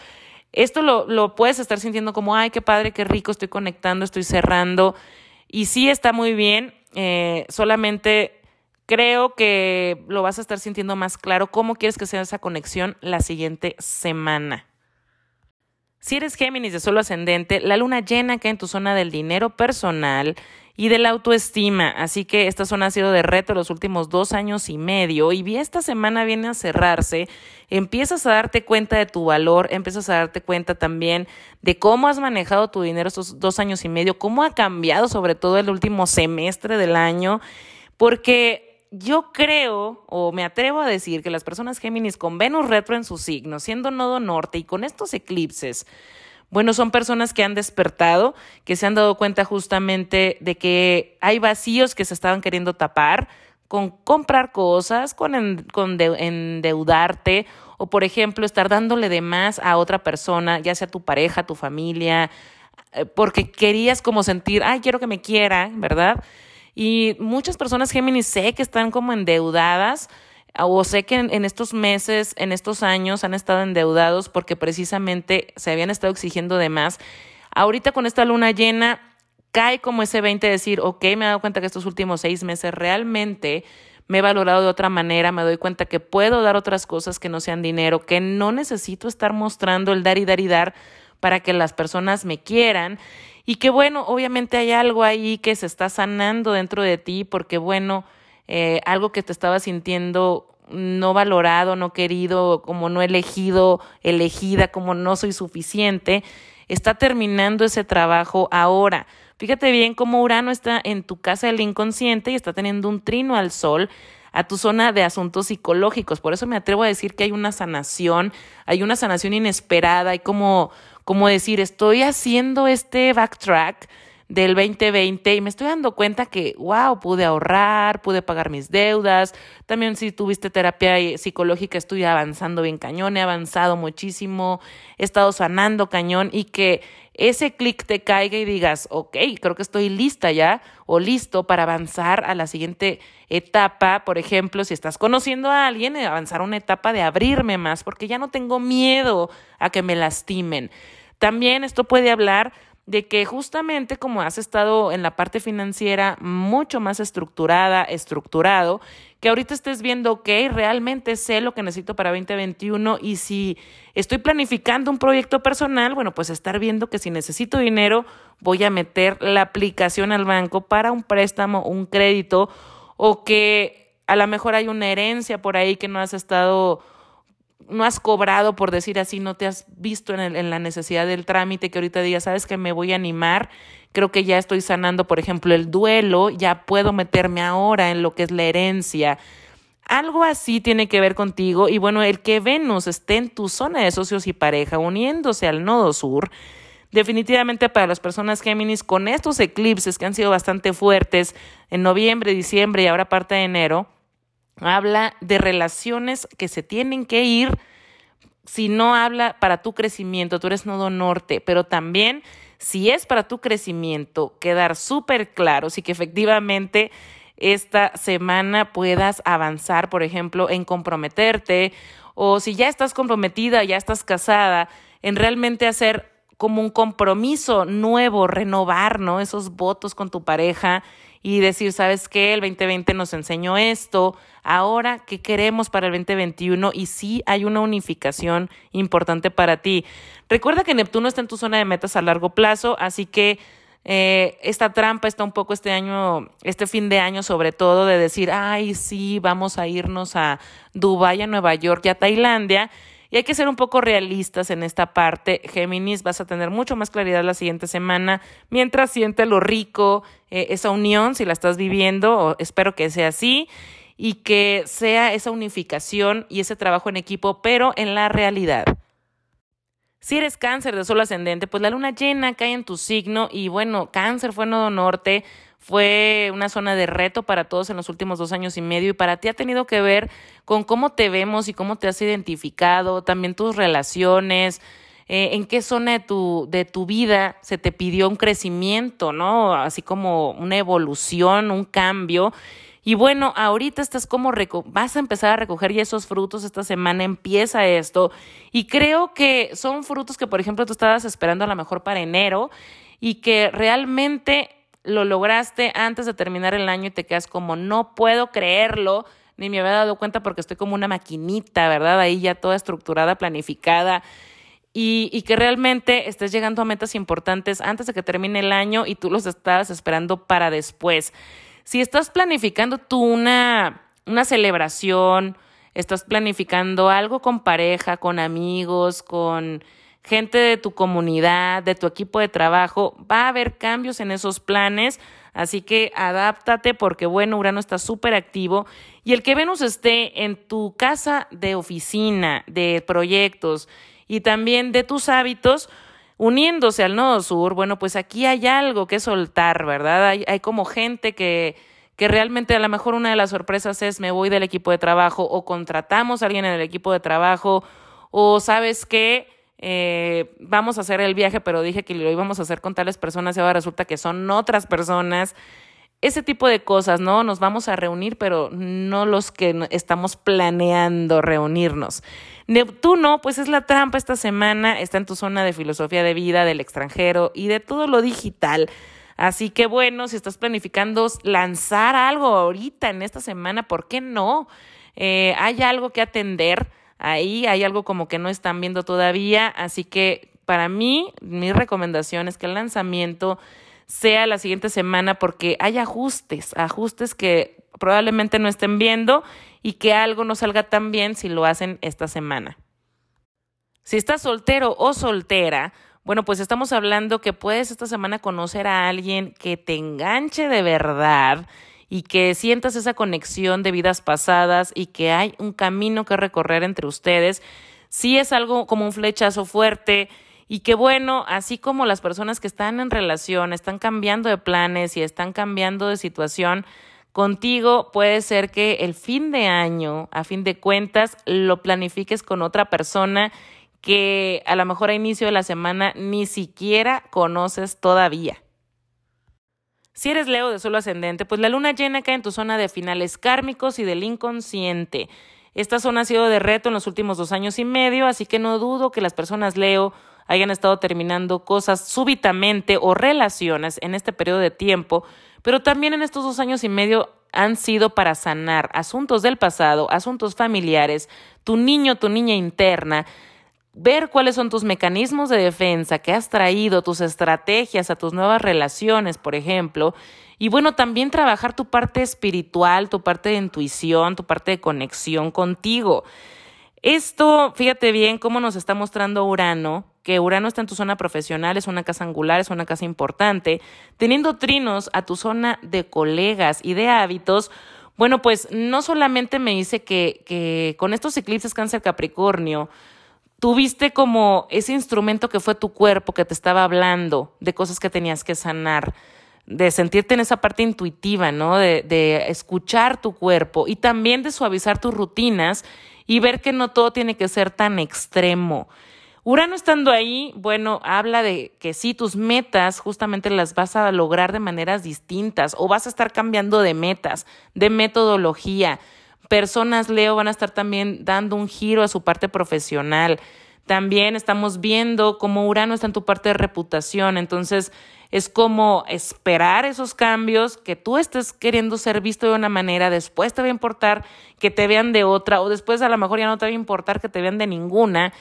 Esto lo, lo puedes estar sintiendo como, ay, qué padre, qué rico, estoy conectando, estoy cerrando. Y sí está muy bien, eh, solamente creo que lo vas a estar sintiendo más claro cómo quieres que sea esa conexión la siguiente semana. Si eres Géminis de solo ascendente, la luna llena cae en tu zona del dinero personal y de la autoestima. Así que esta zona ha sido de reto los últimos dos años y medio y esta semana viene a cerrarse. Empiezas a darte cuenta de tu valor, empiezas a darte cuenta también de cómo has manejado tu dinero estos dos años y medio, cómo ha cambiado sobre todo el último semestre del año, porque yo creo o me atrevo a decir que las personas Géminis con Venus retro en su signo, siendo nodo norte y con estos eclipses, bueno, son personas que han despertado, que se han dado cuenta justamente de que hay vacíos que se estaban queriendo tapar con comprar cosas, con, endeudarte o, por ejemplo, estar dándole de más a otra persona, ya sea tu pareja, tu familia, eh, porque querías como sentir, ay, quiero que me quiera, ¿verdad? Y muchas personas Géminis sé que están como endeudadas o sé que en, estos meses, en estos años han estado endeudados porque precisamente se habían estado exigiendo de más. Ahorita con esta luna llena cae como ese 20 de decir, ok, me he dado cuenta que estos últimos seis meses realmente me he valorado de otra manera, me doy cuenta que puedo dar otras cosas que no sean dinero, que no necesito estar mostrando el dar y dar y dar para que las personas me quieran y que bueno, obviamente hay algo ahí que se está sanando dentro de ti porque bueno, eh, algo que te estaba sintiendo no valorado, no querido, como no elegido, elegida, como no soy suficiente, está terminando ese trabajo ahora. Fíjate bien cómo Urano está en tu casa del inconsciente y está teniendo un trino al sol a tu zona de asuntos psicológicos. Por eso me atrevo a decir que hay una sanación, hay una sanación inesperada, hay como como decir, estoy haciendo este backtrack del 2020 y me estoy dando cuenta que, wow, pude ahorrar, pude pagar mis deudas. También si tuviste terapia psicológica, estoy avanzando bien cañón, he avanzado muchísimo, he estado sanando cañón y que ese clic te caiga y digas, ok, creo que estoy lista ya o listo para avanzar a la siguiente etapa. Por ejemplo, si estás conociendo a alguien, avanzar a una etapa de abrirme más porque ya no tengo miedo a que me lastimen. También esto puede hablar de que justamente como has estado en la parte financiera mucho más estructurada, estructurado, que ahorita estés viendo, ok, realmente sé lo que necesito para 2021 y si estoy planificando un proyecto personal, bueno, pues estar viendo que si necesito dinero, voy a meter la aplicación al banco para un préstamo, un crédito o que a lo mejor hay una herencia por ahí que no has estado no has cobrado, por decir así, no te has visto en, en, la necesidad del trámite, que ahorita digas, sabes que me voy a animar, creo que ya estoy sanando, por ejemplo, el duelo, ya puedo meterme ahora en lo que es la herencia. Algo así tiene que ver contigo y bueno, el que Venus esté en tu zona de socios y pareja, uniéndose al nodo sur, definitivamente para las personas Géminis, con estos eclipses que han sido bastante fuertes en noviembre, diciembre y ahora parte de enero, habla de relaciones que se tienen que ir si no habla para tu crecimiento, tú eres nodo norte, pero también si es para tu crecimiento, quedar súper claro, y que efectivamente esta semana puedas avanzar, por ejemplo, en comprometerte o si ya estás comprometida, ya estás casada, en realmente hacer como un compromiso nuevo, renovar, ¿no? Esos votos con tu pareja y decir, ¿sabes qué? El 2020 nos enseñó esto, ahora, ¿qué queremos para el 2021? Y sí hay una unificación importante para ti. Recuerda que Neptuno está en tu zona de metas a largo plazo, así que eh, esta trampa está un poco este año, este fin de año sobre todo, de decir, ay, sí, vamos a irnos a Dubái, a Nueva York y a Tailandia. Y hay que ser un poco realistas en esta parte. Géminis, vas a tener mucho más claridad la siguiente semana mientras siente lo rico, eh, esa unión, si la estás viviendo, espero que sea así, y que sea esa unificación y ese trabajo en equipo, pero en la realidad. Si eres cáncer de sol ascendente, pues la luna llena cae en tu signo y bueno, cáncer fue nodo norte, fue una zona de reto para todos en los últimos dos años y medio y para ti ha tenido que ver con cómo te vemos y cómo te has identificado, también tus relaciones, eh, en qué zona de tu, de tu vida se te pidió un crecimiento, ¿no? Así como una evolución, un cambio. Y bueno, ahorita estás como vas a empezar a recoger ya esos frutos, esta semana empieza esto y creo que son frutos que por ejemplo tú estabas esperando a lo mejor para enero y que realmente lo lograste antes de terminar el año y te quedas como no puedo creerlo, ni me había dado cuenta porque estoy como una maquinita, ¿verdad? Ahí ya toda estructurada, planificada. Y, y, que realmente estés llegando a metas importantes antes de que termine el año y tú los estabas esperando para después. Si estás planificando tú una, una celebración, estás planificando algo con pareja, con amigos, con gente de tu comunidad, de tu equipo de trabajo, va a haber cambios en esos planes, así que adáptate porque bueno, Urano está súper activo y el que Venus esté en tu casa de oficina, de proyectos y también de tus hábitos, uniéndose al nodo sur, bueno, pues aquí hay algo que soltar, ¿verdad? Hay, hay como gente que, que realmente a lo mejor una de las sorpresas es me voy del equipo de trabajo o contratamos a alguien en el equipo de trabajo o sabes que eh, vamos a hacer el viaje, pero dije que lo íbamos a hacer con tales personas y ahora resulta que son otras personas. Ese tipo de cosas, ¿no? Nos vamos a reunir, pero no los que estamos planeando reunirnos. Neptuno, pues es la trampa esta semana, está en tu zona de filosofía de vida, del extranjero y de todo lo digital. Así que bueno, si estás planificando lanzar algo ahorita en esta semana, ¿por qué no? Eh, hay algo que atender ahí, hay algo como que no están viendo todavía, así que para mí, mi recomendación es que el lanzamiento sea la siguiente semana porque hay ajustes, ajustes que probablemente no estén viendo y que algo no salga tan bien si lo hacen esta semana. Si estás soltero o soltera, bueno, pues estamos hablando que puedes esta semana conocer a alguien que te enganche de verdad y que sientas esa conexión de vidas pasadas y que hay un camino que recorrer entre ustedes. Sí es algo como un flechazo fuerte y que bueno, así como las personas que están en relación están cambiando de planes y están cambiando de situación, Contigo puede ser que el fin de año, a fin de cuentas, lo planifiques con otra persona que a lo mejor a inicio de la semana ni siquiera conoces todavía. Si eres Leo de solo ascendente, pues la luna llena cae en tu zona de finales kármicos y del inconsciente. Esta zona ha sido de reto en los últimos dos años y medio, así que no dudo que las personas Leo hayan estado terminando cosas súbitamente o relaciones en este periodo de tiempo, pero también en estos dos años y medio han sido para sanar asuntos del pasado, asuntos familiares, tu niño, tu niña interna, ver cuáles son tus mecanismos de defensa que has traído, tus estrategias a tus nuevas relaciones, por ejemplo, y bueno, también trabajar tu parte espiritual, tu parte de intuición, tu parte de conexión contigo. Esto, fíjate bien cómo nos está mostrando Urano, que Urano está en tu zona profesional, es una casa angular, es una casa importante, teniendo trinos a tu zona de colegas y de hábitos, bueno, pues no solamente me dice que, que con estos eclipses cáncer Capricornio, tuviste como ese instrumento que fue tu cuerpo que te estaba hablando de cosas que tenías que sanar, de sentirte en esa parte intuitiva, ¿no? De, de escuchar tu cuerpo y también de suavizar tus rutinas y ver que no todo tiene que ser tan extremo. Urano estando ahí, bueno, habla de que sí, tus metas justamente las vas a lograr de maneras distintas o vas a estar cambiando de metas, de metodología. Personas, Leo, van a estar también dando un giro a su parte profesional. También estamos viendo cómo Urano está en tu parte de reputación, entonces es como esperar esos cambios, que tú estés queriendo ser visto de una manera, después te va a importar que te vean de otra, o después a lo mejor ya no te va a importar que te vean de ninguna,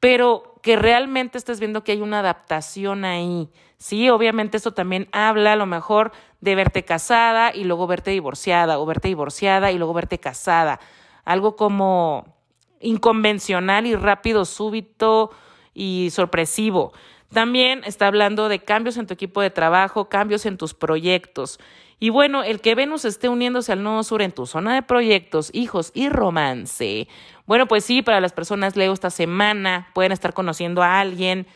pero que realmente estés viendo que hay una adaptación ahí. Sí, obviamente esto también habla a lo mejor de verte casada y luego verte divorciada, o verte divorciada y luego verte casada. Algo como inconvencional y rápido, súbito y sorpresivo. También está hablando de cambios en tu equipo de trabajo, cambios en tus proyectos. Y bueno, el que Venus esté uniéndose al nodo sur en tu zona de proyectos, hijos y romance. Bueno, pues sí, para las personas Leo esta semana pueden estar conociendo a alguien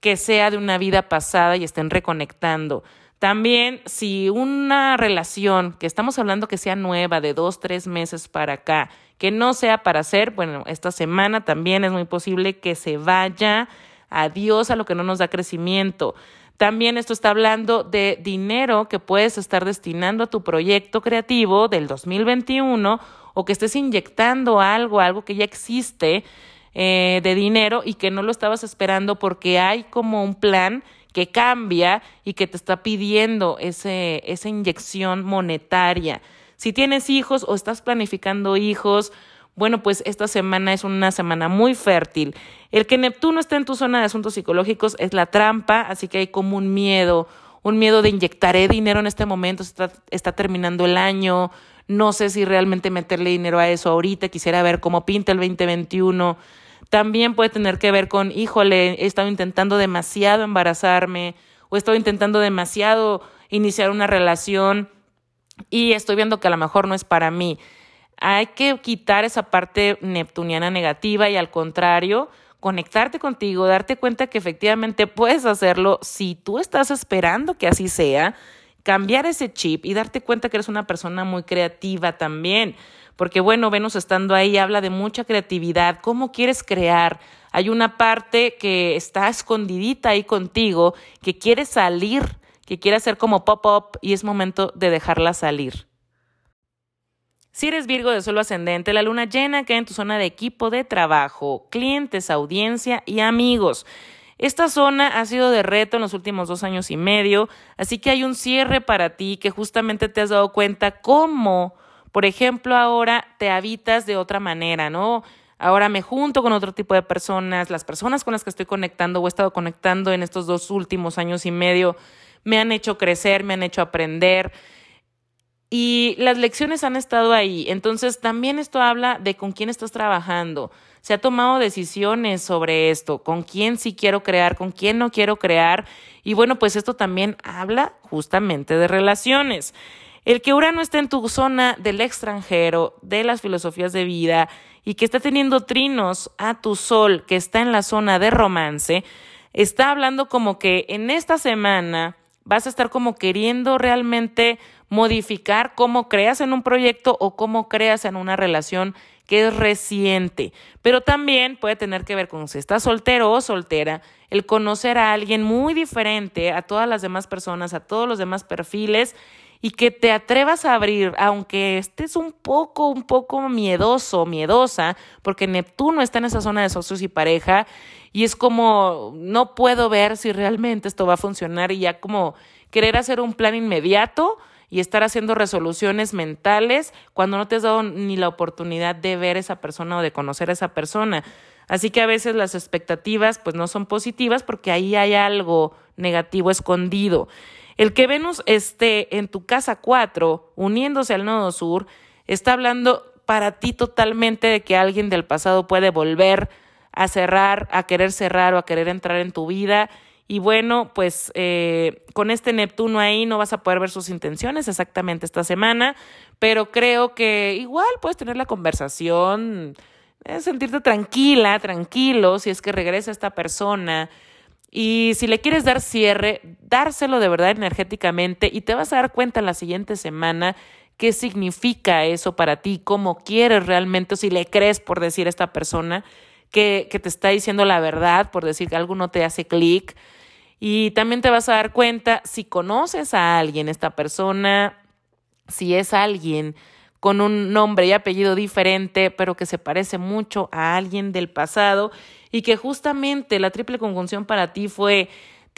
que sea de una vida pasada y estén reconectando. También, si una relación que estamos hablando que sea nueva, de dos, tres meses para acá, que no sea para hacer, bueno, esta semana también es muy posible que se vaya adiós a lo que no nos da crecimiento. También esto está hablando de dinero que puedes estar destinando a tu proyecto creativo del 2021 o que estés inyectando algo, algo que ya existe eh, de dinero y que no lo estabas esperando porque hay como un plan que cambia y que te está pidiendo ese, esa inyección monetaria. Si tienes hijos o estás planificando hijos, bueno, pues esta semana es una semana muy fértil. El que Neptuno esté en tu zona de asuntos psicológicos es la trampa, así que hay como un miedo, un miedo de inyectaré dinero en este momento, está, está terminando el año, no sé si realmente meterle dinero a eso ahorita, quisiera ver cómo pinta el 2021. También puede tener que ver con, híjole, he estado intentando demasiado embarazarme o he estado intentando demasiado iniciar una relación y estoy viendo que a lo mejor no es para mí. Hay que quitar esa parte neptuniana negativa y al contrario, conectarte contigo, darte cuenta que efectivamente puedes hacerlo si tú estás esperando que así sea, cambiar ese chip y darte cuenta que eres una persona muy creativa también. Porque bueno, Venus estando ahí habla de mucha creatividad, cómo quieres crear. Hay una parte que está escondidita ahí contigo, que quiere salir, que quiere hacer como pop-up y es momento de dejarla salir. Si eres Virgo de suelo ascendente, la luna llena queda en tu zona de equipo de trabajo, clientes, audiencia y amigos. Esta zona ha sido de reto en los últimos dos años y medio, así que hay un cierre para ti que justamente te has dado cuenta cómo, por ejemplo, ahora te habitas de otra manera, ¿no? Ahora me junto con otro tipo de personas, las personas con las que estoy conectando o he estado conectando en estos dos últimos años y medio me han hecho crecer, me han hecho aprender y las lecciones han estado ahí. Entonces, también esto habla de con quién estás trabajando. Se ha tomado decisiones sobre esto, con quién sí quiero crear, con quién no quiero crear. Y bueno, pues esto también habla justamente de relaciones. El que Urano esté en tu zona del extranjero, de las filosofías de vida, y que está teniendo trinos a tu sol, que está en la zona de romance, está hablando como que en esta semana vas a estar como queriendo realmente modificar cómo creas en un proyecto o cómo creas en una relación que es reciente, pero también puede tener que ver con si estás soltero o soltera, el conocer a alguien muy diferente a todas las demás personas, a todos los demás perfiles y que te atrevas a abrir, aunque estés un poco, un poco miedoso, miedosa, porque Neptuno está en esa zona de socios y pareja, y es como, no puedo ver si realmente esto va a funcionar y ya como querer hacer un plan inmediato y estar haciendo resoluciones mentales cuando no te has dado ni la oportunidad de ver a esa persona o de conocer a esa persona. Así que a veces las expectativas pues no son positivas porque ahí hay algo negativo escondido. El que Venus esté en tu casa 4, uniéndose al nodo sur, está hablando para ti totalmente de que alguien del pasado puede volver a cerrar, a querer cerrar o a querer entrar en tu vida. Y bueno, pues eh, con este Neptuno ahí no vas a poder ver sus intenciones exactamente esta semana, pero creo que igual puedes tener la conversación, eh, sentirte tranquila, tranquilo, si es que regresa esta persona y si le quieres dar cierre, dárselo de verdad energéticamente y te vas a dar cuenta en la siguiente semana qué significa eso para ti, cómo quieres realmente, o si le crees por decir a esta persona que, te está diciendo la verdad, por decir que algo no te hace clic. Y también te vas a dar cuenta si conoces a alguien, esta persona, si es alguien con un nombre y apellido diferente, pero que se parece mucho a alguien del pasado y que justamente la triple conjunción para ti fue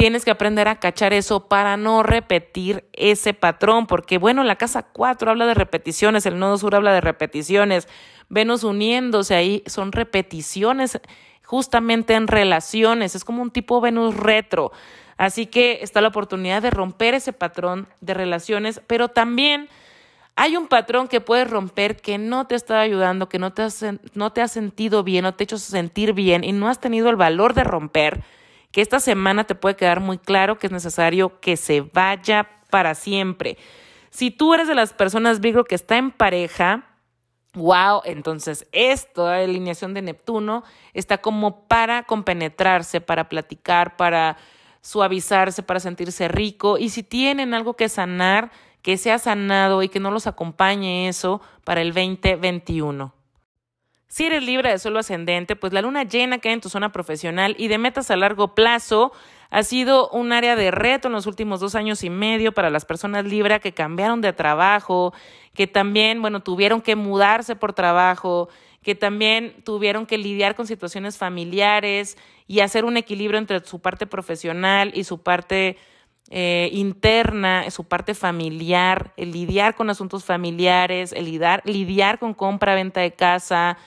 tienes que aprender a cachar eso para no repetir ese patrón, porque bueno, la casa 4 habla de repeticiones, el nodo sur habla de repeticiones, Venus uniéndose ahí son repeticiones justamente en relaciones, es como un tipo Venus retro. Así que está la oportunidad de romper ese patrón de relaciones, pero también hay un patrón que puedes romper que no te está ayudando, que no te, has, no te ha sentido bien, no te ha hecho sentir bien y no has tenido el valor de romper, que esta semana te puede quedar muy claro que es necesario que se vaya para siempre. Si tú eres de las personas Virgo que está en pareja, wow, entonces esta alineación de Neptuno está como para compenetrarse, para platicar, para suavizarse, para sentirse rico. Y si tienen algo que sanar, que sea sanado y que no los acompañe eso para el 2021. Si eres libre de suelo ascendente, pues la luna llena que hay en tu zona profesional y de metas a largo plazo ha sido un área de reto en los últimos dos años y medio para las personas libres que cambiaron de trabajo, que también, bueno, tuvieron que mudarse por trabajo, que también tuvieron que lidiar con situaciones familiares y hacer un equilibrio entre su parte profesional y su parte eh, interna, su parte familiar, el lidiar con asuntos familiares, el lidiar, lidiar con compra, venta de casa,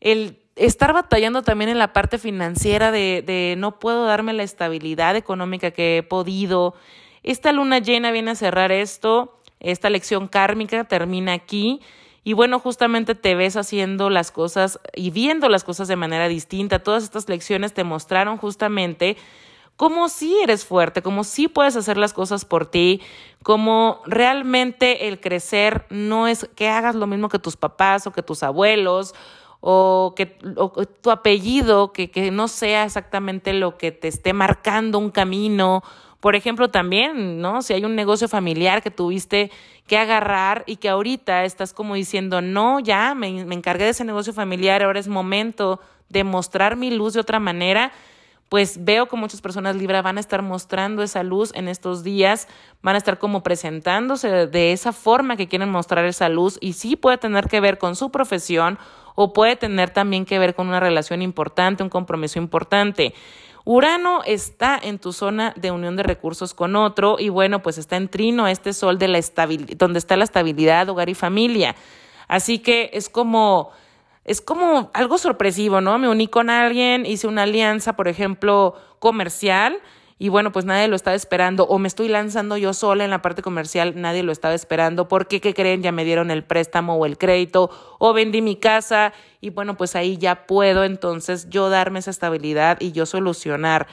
el estar batallando también en la parte financiera de, no puedo darme la estabilidad económica que he podido. Esta luna llena viene a cerrar esto, esta lección kármica termina aquí. Y bueno, justamente te ves haciendo las cosas y viendo las cosas de manera distinta. Todas estas lecciones te mostraron justamente como si eres fuerte, como si puedes hacer las cosas por ti, como realmente el crecer no es que hagas lo mismo que tus papás o que tus abuelos o que tu apellido, que, que no sea exactamente lo que te esté marcando un camino. Por ejemplo, también, ¿no? Si hay un negocio familiar que tuviste que agarrar y que ahorita estás como diciendo, no, ya me, me encargué de ese negocio familiar, ahora es momento de mostrar mi luz de otra manera pues veo que muchas personas Libra van a estar mostrando esa luz en estos días, van a estar como presentándose de esa forma que quieren mostrar esa luz y sí puede tener que ver con su profesión o puede tener también que ver con una relación importante, un compromiso importante. Urano está en tu zona de unión de recursos con otro y bueno, pues está en trino este sol de la estabilidad, donde está la estabilidad, hogar y familia. Así que es como es como algo sorpresivo, ¿no? Me uní con alguien, hice una alianza, por ejemplo, comercial, y bueno, pues nadie lo estaba esperando, o me estoy lanzando yo sola en la parte comercial, nadie lo estaba esperando, porque, ¿qué creen? Ya me dieron el préstamo o el crédito, o vendí mi casa, y bueno, pues ahí ya puedo entonces yo darme esa estabilidad y yo solucionar.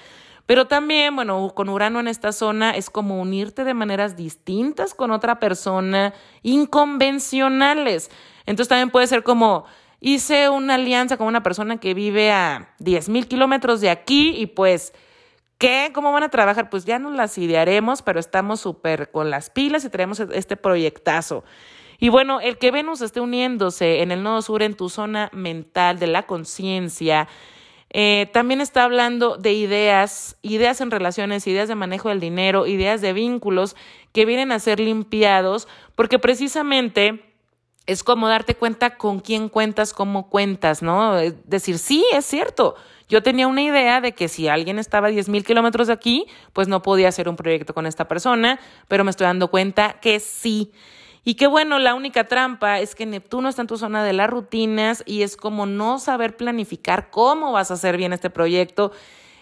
Pero también, bueno, con Urano en esta zona es como unirte de maneras distintas con otra persona, inconvencionales. Entonces también puede ser como, hice una alianza con una persona que vive a 10 mil kilómetros de aquí y pues, ¿qué? ¿Cómo van a trabajar? Pues ya nos las idearemos, pero estamos súper con las pilas y tenemos este proyectazo. Y bueno, el que Venus esté uniéndose en el nodo sur, en tu zona mental de la conciencia, Eh, también está hablando de ideas, ideas en relaciones, ideas de manejo del dinero, ideas de vínculos que vienen a ser limpiados, porque precisamente es como darte cuenta con quién cuentas, cómo cuentas, ¿no? decir, sí, es cierto. Yo tenía una idea de que si alguien estaba a 10 mil kilómetros de aquí, pues no podía hacer un proyecto con esta persona, pero me estoy dando cuenta que sí. Y qué bueno, la única trampa es que Neptuno está en tu zona de las rutinas y es como no saber planificar cómo vas a hacer bien este proyecto.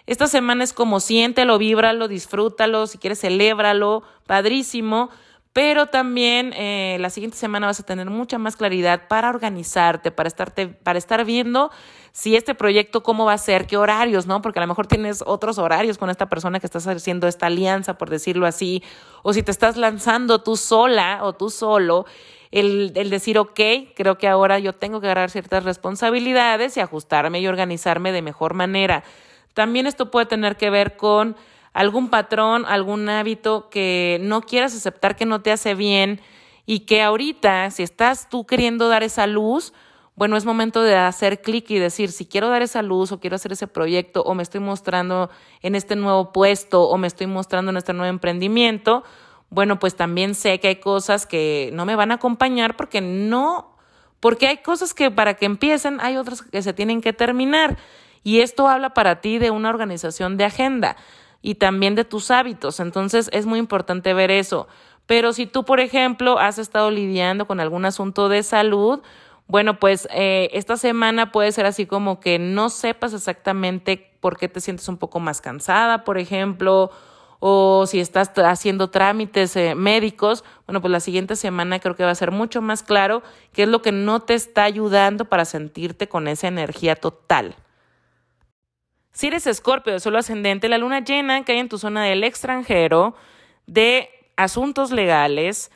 Esta semana es como siéntelo, víbralo, disfrútalo, si quieres celébralo, padrísimo pero también eh, la siguiente semana vas a tener mucha más claridad para organizarte, para, estarte, para estar viendo si este proyecto cómo va a ser, qué horarios, ¿no? Porque a lo mejor tienes otros horarios con esta persona que estás haciendo esta alianza, por decirlo así, o si te estás lanzando tú sola o tú solo. El, el decir, ok, creo que ahora yo tengo que agarrar ciertas responsabilidades y ajustarme y organizarme de mejor manera. También esto puede tener que ver con algún patrón, algún hábito que no quieras aceptar que no te hace bien y que ahorita, si estás tú queriendo dar esa luz, bueno, es momento de hacer clic y decir, si quiero dar esa luz o quiero hacer ese proyecto o me estoy mostrando en este nuevo puesto o me estoy mostrando en este nuevo emprendimiento, bueno, pues también sé que hay cosas que no me van a acompañar porque no, porque hay cosas que para que empiecen hay otras que se tienen que terminar. Y esto habla para ti de una organización de agenda y también de tus hábitos. Entonces es muy importante ver eso. Pero si tú, por ejemplo, has estado lidiando con algún asunto de salud, bueno, pues eh, esta semana puede ser así como que no sepas exactamente por qué te sientes un poco más cansada, por ejemplo, o si estás haciendo trámites eh, médicos, bueno, pues la siguiente semana creo que va a ser mucho más claro qué es lo que no te está ayudando para sentirte con esa energía total. Si eres escorpio de solo ascendente, la luna llena cae en tu zona del extranjero, de asuntos legales,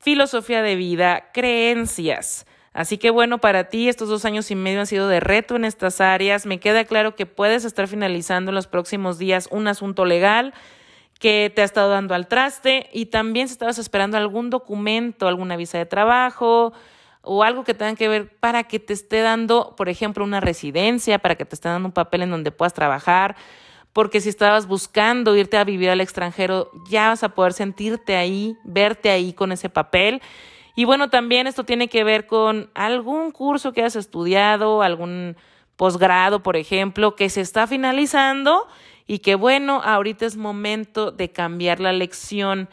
filosofía de vida, creencias. Así que bueno, para ti estos dos años y medio han sido de reto en estas áreas. Me queda claro que puedes estar finalizando en los próximos días un asunto legal que te ha estado dando al traste y también si estabas esperando algún documento, alguna visa de trabajo, o algo que tenga que ver para que te esté dando, por ejemplo, una residencia, para que te esté dando un papel en donde puedas trabajar, porque si estabas buscando irte a vivir al extranjero, ya vas a poder sentirte ahí, verte ahí con ese papel. Y bueno, también esto tiene que ver con algún curso que has estudiado, algún posgrado, por ejemplo, que se está finalizando y que bueno, ahorita es momento de cambiar la lección.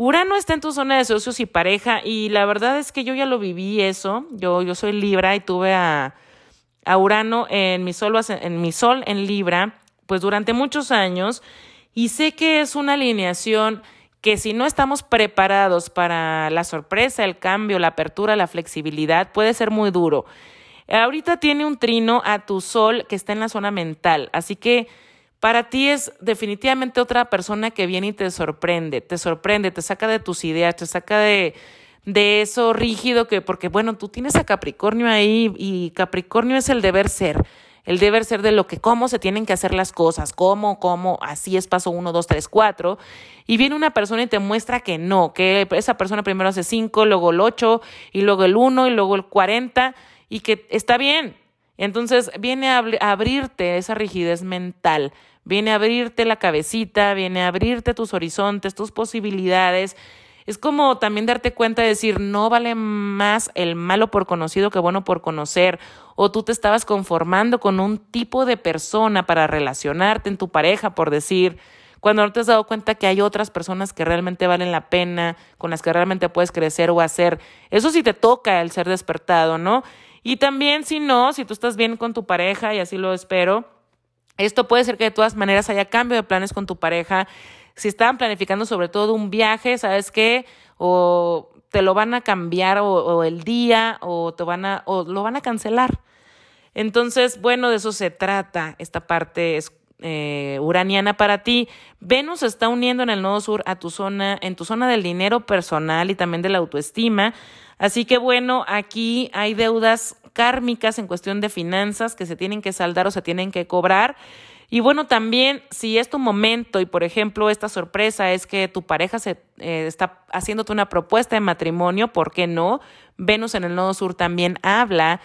Urano está en tu zona de socios y pareja y la verdad es que yo ya lo viví eso. Yo, yo soy Libra y tuve a, a Urano en mi, sol, en mi sol en Libra pues durante muchos años y sé que es una alineación que si no estamos preparados para la sorpresa, el cambio, la apertura, la flexibilidad, puede ser muy duro. Ahorita tiene un trino a tu sol que está en la zona mental, así que para ti es definitivamente otra persona que viene y te sorprende, te sorprende, te saca de tus ideas, te saca de, de eso rígido que, porque bueno, tú tienes a Capricornio ahí y Capricornio es el deber ser, el deber ser de lo que, cómo se tienen que hacer las cosas, cómo, cómo, así es paso uno, dos, tres, cuatro, y viene una persona y te muestra que no, que esa persona primero hace cinco, luego el ocho, y luego el uno, y luego el cuarenta, y que está bien. Entonces viene a abrirte esa rigidez mental viene a abrirte la cabecita, viene a abrirte tus horizontes, tus posibilidades. Es como también darte cuenta de decir, no vale más el malo por conocido que bueno por conocer, o tú te estabas conformando con un tipo de persona para relacionarte en tu pareja, por decir, cuando no te has dado cuenta que hay otras personas que realmente valen la pena, con las que realmente puedes crecer o hacer. Eso sí te toca el ser despertado, ¿no? Y también si no, si tú estás bien con tu pareja, y así lo espero, esto puede ser que de todas maneras haya cambio de planes con tu pareja. Si estaban planificando sobre todo un viaje, ¿sabes qué? O te lo van a cambiar o, el día o te van a o lo van a cancelar. Entonces, bueno, de eso se trata esta parte eh, uraniana para ti. Venus está uniendo en el nodo sur a tu zona, en tu zona del dinero personal y también de la autoestima. Así que bueno, aquí hay deudas kármicas en cuestión de finanzas que se tienen que saldar o se tienen que cobrar. Y bueno, también si es tu momento y por ejemplo esta sorpresa es que tu pareja se eh, está haciéndote una propuesta de matrimonio, ¿por qué no? Venus en el nodo sur también habla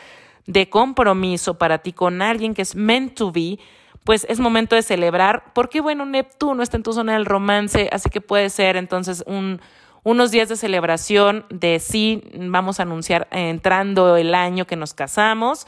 de compromiso para ti con alguien que es meant to be, pues es momento de celebrar, porque bueno, Neptuno está en tu zona del romance, así que puede ser entonces un, unos días de celebración de sí, vamos a anunciar entrando el año que nos casamos.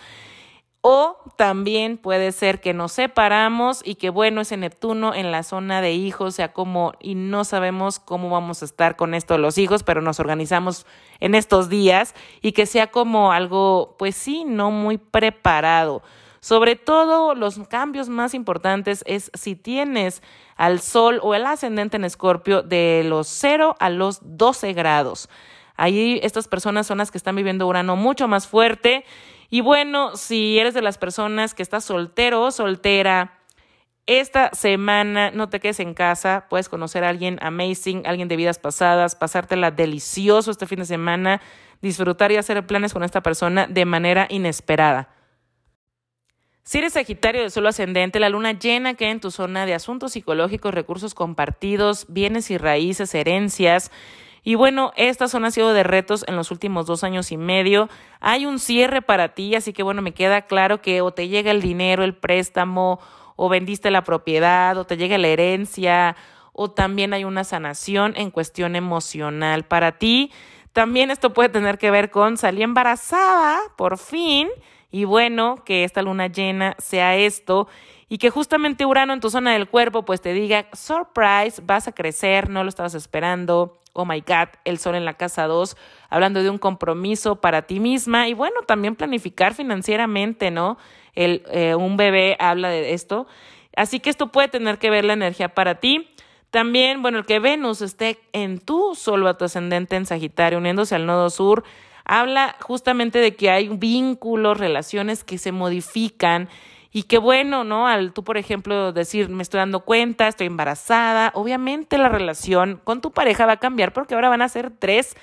O también puede ser que nos separamos y que bueno, ese Neptuno en la zona de hijos sea como y no sabemos cómo vamos a estar con esto de los hijos, pero nos organizamos en estos días y que sea como algo, pues sí, no muy preparado. Sobre todo los cambios más importantes es si tienes al sol o el ascendente en escorpio de los 0 a los 12 grados. Ahí estas personas son las que están viviendo Urano mucho más fuerte y bueno, si eres de las personas que estás soltero o soltera, esta semana no te quedes en casa, puedes conocer a alguien amazing, alguien de vidas pasadas, pasártela delicioso este fin de semana, disfrutar y hacer planes con esta persona de manera inesperada. Si eres Sagitario de suelo ascendente, la luna llena que en tu zona de asuntos psicológicos, recursos compartidos, bienes y raíces, herencias, y bueno, esta zona ha sido de retos en los últimos dos años y medio. Hay un cierre para ti, así que bueno, me queda claro que o te llega el dinero, el préstamo, o vendiste la propiedad, o te llega la herencia, o también hay una sanación en cuestión emocional para ti. También esto puede tener que ver con salir embarazada, por fin, y bueno, que esta luna llena sea esto y que justamente Urano en tu zona del cuerpo pues te diga, surprise, vas a crecer, no lo estabas esperando, oh my God, el sol en la casa 2, hablando de un compromiso para ti misma y bueno, también planificar financieramente, ¿no? El, eh, un bebé habla de esto. Así que esto puede tener que ver la energía para ti. También, bueno, el que Venus esté en tu solo a tu ascendente en Sagitario, uniéndose al nodo sur, habla justamente de que hay vínculos, relaciones que se modifican y qué bueno, ¿no? Al tú, por ejemplo, decir, me estoy dando cuenta, estoy embarazada, obviamente la relación con tu pareja va a cambiar porque ahora van a ser tres,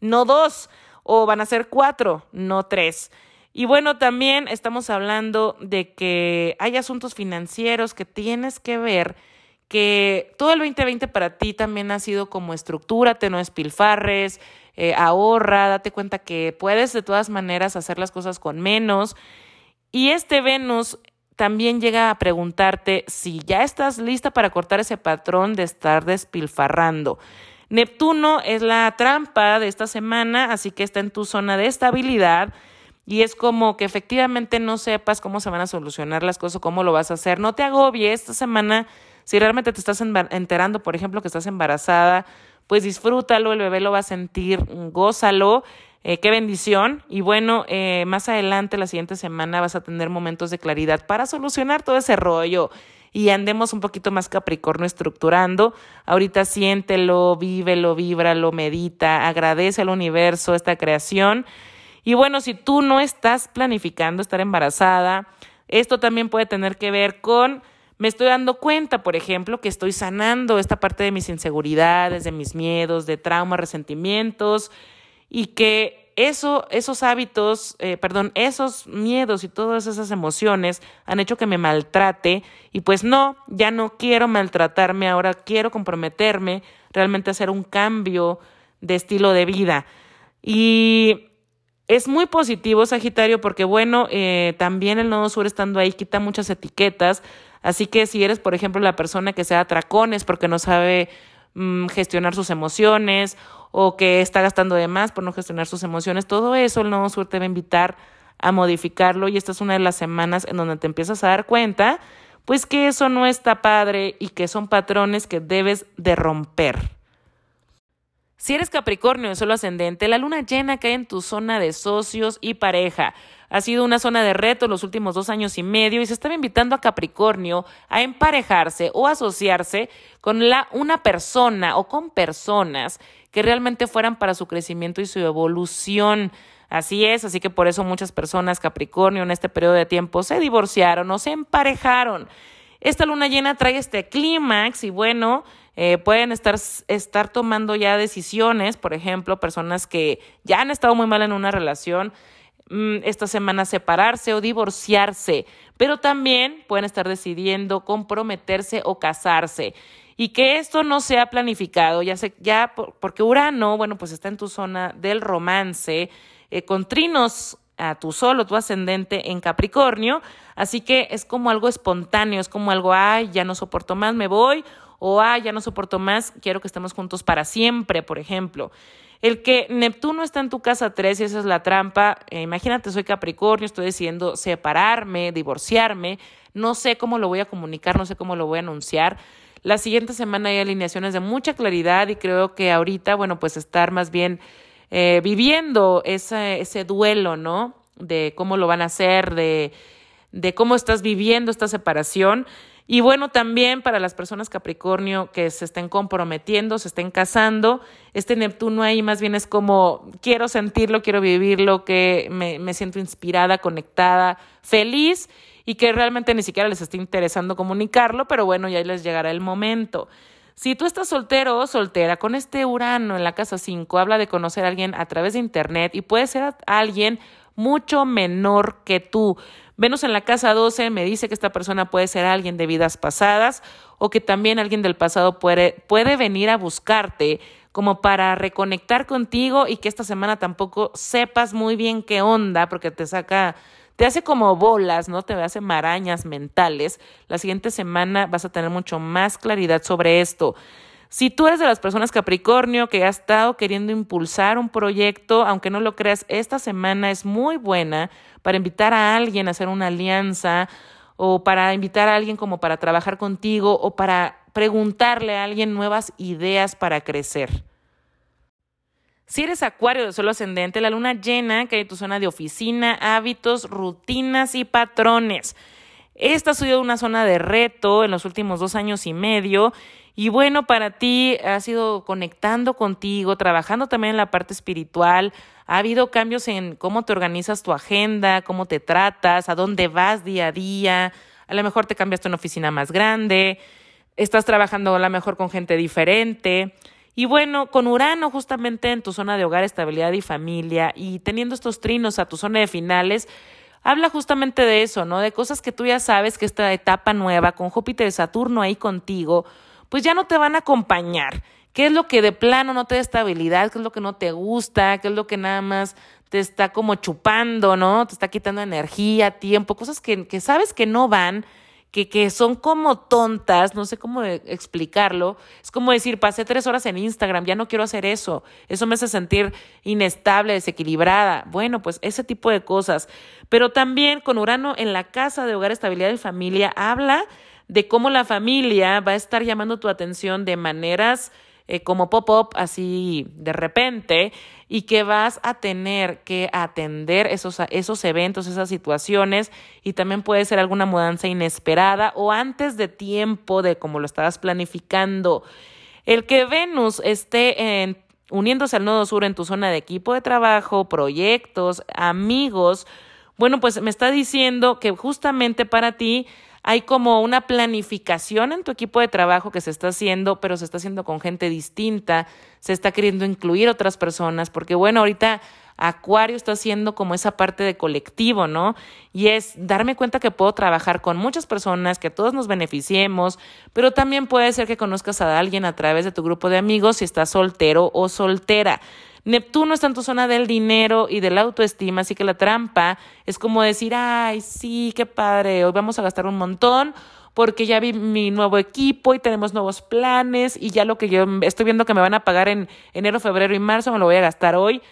no dos, o van a ser cuatro, no tres. Y bueno, también estamos hablando de que hay asuntos financieros que tienes que ver que todo el 2020 para ti también ha sido como estructúrate, no espilfarres, eh, ahorra, date cuenta que puedes de todas maneras hacer las cosas con menos. Y este Venus también llega a preguntarte si ya estás lista para cortar ese patrón de estar despilfarrando. Neptuno es la trampa de esta semana, así que está en tu zona de estabilidad y es como que efectivamente no sepas cómo se van a solucionar las cosas, cómo lo vas a hacer. No te agobies esta semana. Si realmente te estás enterando, por ejemplo, que estás embarazada, pues disfrútalo, el bebé lo va a sentir, gózalo eh, qué bendición. Y bueno, eh, más adelante, la siguiente semana, vas a tener momentos de claridad para solucionar todo ese rollo y andemos un poquito más Capricornio estructurando. Ahorita siéntelo, vívelo, víbralo, medita, agradece al universo esta creación. Y bueno, si tú no estás planificando estar embarazada, esto también puede tener que ver con me estoy dando cuenta, por ejemplo, que estoy sanando esta parte de mis inseguridades, de mis miedos, de traumas, resentimientos, y que eso, esos hábitos, eh, perdón, esos miedos y todas esas emociones han hecho que me maltrate y pues no, ya no quiero maltratarme, ahora quiero comprometerme realmente a hacer un cambio de estilo de vida. Y es muy positivo, Sagitario, porque bueno, eh, también el nodo sur estando ahí quita muchas etiquetas, así que si eres, por ejemplo, la persona que sea tracones porque no sabe mm, gestionar sus emociones o que está gastando de más por no gestionar sus emociones, todo eso el nuevo suerte va a invitar a modificarlo y esta es una de las semanas en donde te empiezas a dar cuenta, pues que eso no está padre y que son patrones que debes de romper. Si eres Capricornio de solo ascendente, la luna llena cae en tu zona de socios y pareja. Ha sido una zona de reto los últimos dos años y medio y se estaba invitando a Capricornio a emparejarse o asociarse con una persona o con personas que realmente fueran para su crecimiento y su evolución. Así es, así que por eso muchas personas Capricornio en este periodo de tiempo se divorciaron o se emparejaron. Esta luna llena trae este clímax y bueno, eh, pueden estar, estar tomando ya decisiones, por ejemplo, personas que ya han estado muy mal en una relación, mm, esta semana separarse o divorciarse, pero también pueden estar decidiendo comprometerse o casarse. Y que esto no sea planificado, ya ya porque Urano, bueno, pues está en tu zona del romance, eh, con trinos a tu sol o tu ascendente en Capricornio, así que es como algo espontáneo, es como algo, ay, ya no soporto más, me voy, o ay, ya no soporto más, quiero que estemos juntos para siempre, por ejemplo. El que Neptuno está en tu casa 3 y esa es la trampa, eh, imagínate, soy Capricornio, estoy decidiendo separarme, divorciarme, no sé cómo lo voy a comunicar, no sé cómo lo voy a anunciar. La siguiente semana hay alineaciones de mucha claridad y creo que ahorita, bueno, pues estar más bien eh, viviendo ese, ese duelo, ¿no? De cómo lo van a hacer, de, cómo estás viviendo esta separación. Y bueno, también para las personas Capricornio que se estén comprometiendo, se estén casando, este Neptuno ahí más bien es como quiero sentirlo, quiero vivirlo, que me, me siento inspirada, conectada, feliz y que realmente ni siquiera les esté interesando comunicarlo, pero bueno, ya les llegará el momento. Si tú estás soltero o soltera, con este Urano en la casa 5, habla de conocer a alguien a través de Internet y puede ser alguien mucho menor que tú. Venus en la casa 12 me dice que esta persona puede ser alguien de vidas pasadas o que también alguien del pasado puede, puede venir a buscarte como para reconectar contigo y que esta semana tampoco sepas muy bien qué onda porque te saca te hace como bolas, ¿no? Te hace marañas mentales. La siguiente semana vas a tener mucho más claridad sobre esto. Si tú eres de las personas Capricornio que ha estado queriendo impulsar un proyecto, aunque no lo creas, esta semana es muy buena para invitar a alguien a hacer una alianza o para invitar a alguien como para trabajar contigo o para preguntarle a alguien nuevas ideas para crecer. Si eres acuario de suelo ascendente, la luna llena hay en tu zona de oficina, hábitos, rutinas y patrones. Esta ha sido una zona de reto en los últimos dos años y medio. Y bueno, para ti ha sido conectando contigo, trabajando también en la parte espiritual. Ha habido cambios en cómo te organizas tu agenda, cómo te tratas, a dónde vas día a día. A lo mejor te cambiaste a una oficina más grande. Estás trabajando a lo mejor con gente diferente. Y bueno, con Urano justamente en tu zona de hogar, estabilidad y familia y teniendo estos trinos a tu zona de finales, habla justamente de eso, ¿no? De cosas que tú ya sabes que esta etapa nueva con Júpiter y Saturno ahí contigo, pues ya no te van a acompañar. ¿Qué es lo que de plano no te da estabilidad? ¿Qué es lo que no te gusta? ¿Qué es lo que nada más te está como chupando, ¿no? Te está quitando energía, tiempo, cosas que, que sabes que no van que, que son como tontas, no sé cómo explicarlo. Es como decir, pasé tres horas en Instagram, ya no quiero hacer eso. Eso me hace sentir inestable, desequilibrada. Bueno, pues ese tipo de cosas. Pero también con Urano en la casa de hogar, estabilidad y familia, habla de cómo la familia va a estar llamando tu atención de maneras eh, como pop-up así de repente y que vas a tener que atender esos, esos eventos, esas situaciones y también puede ser alguna mudanza inesperada o antes de tiempo de como lo estabas planificando. El que Venus esté en, uniéndose al nodo sur en tu zona de equipo de trabajo, proyectos, amigos, bueno, pues me está diciendo que justamente para ti hay como una planificación en tu equipo de trabajo que se está haciendo, pero se está haciendo con gente distinta, se está queriendo incluir otras personas, porque bueno, ahorita Acuario está haciendo como esa parte de colectivo, ¿no? Y es darme cuenta que puedo trabajar con muchas personas, que todos nos beneficiemos, pero también puede ser que conozcas a alguien a través de tu grupo de amigos si estás soltero o soltera. Neptuno está en tu zona del dinero y de la autoestima, así que la trampa es como decir, ay, sí, qué padre, hoy vamos a gastar un montón porque ya vi mi nuevo equipo y tenemos nuevos planes y ya lo que yo estoy viendo que me van a pagar en enero, febrero y marzo me lo voy a gastar hoy.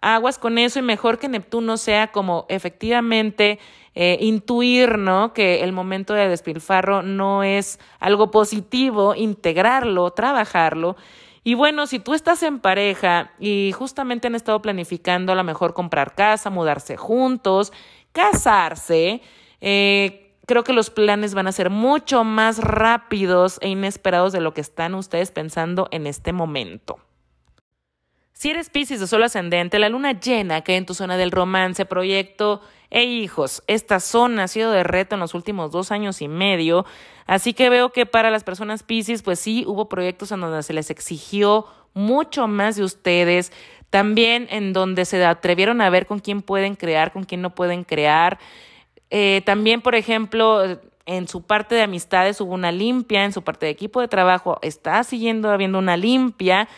Aguas con eso y mejor que Neptuno sea como efectivamente eh, intuir, ¿no? Que el momento de despilfarro no es algo positivo, integrarlo, trabajarlo y bueno, si tú estás en pareja y justamente han estado planificando a lo mejor comprar casa, mudarse juntos, casarse, eh, creo que los planes van a ser mucho más rápidos e inesperados de lo que están ustedes pensando en este momento. Si eres Pisces de Sol ascendente, la luna llena que en tu zona del romance, proyecto e hijos. Esta zona ha sido de reto en los últimos dos años y medio, así que veo que para las personas Pisces, pues sí, hubo proyectos en donde se les exigió mucho más de ustedes, también en donde se atrevieron a ver con quién pueden crear, con quién no pueden crear. Eh, también, por ejemplo, en su parte de amistades hubo una limpia, en su parte de equipo de trabajo está siguiendo habiendo una limpia.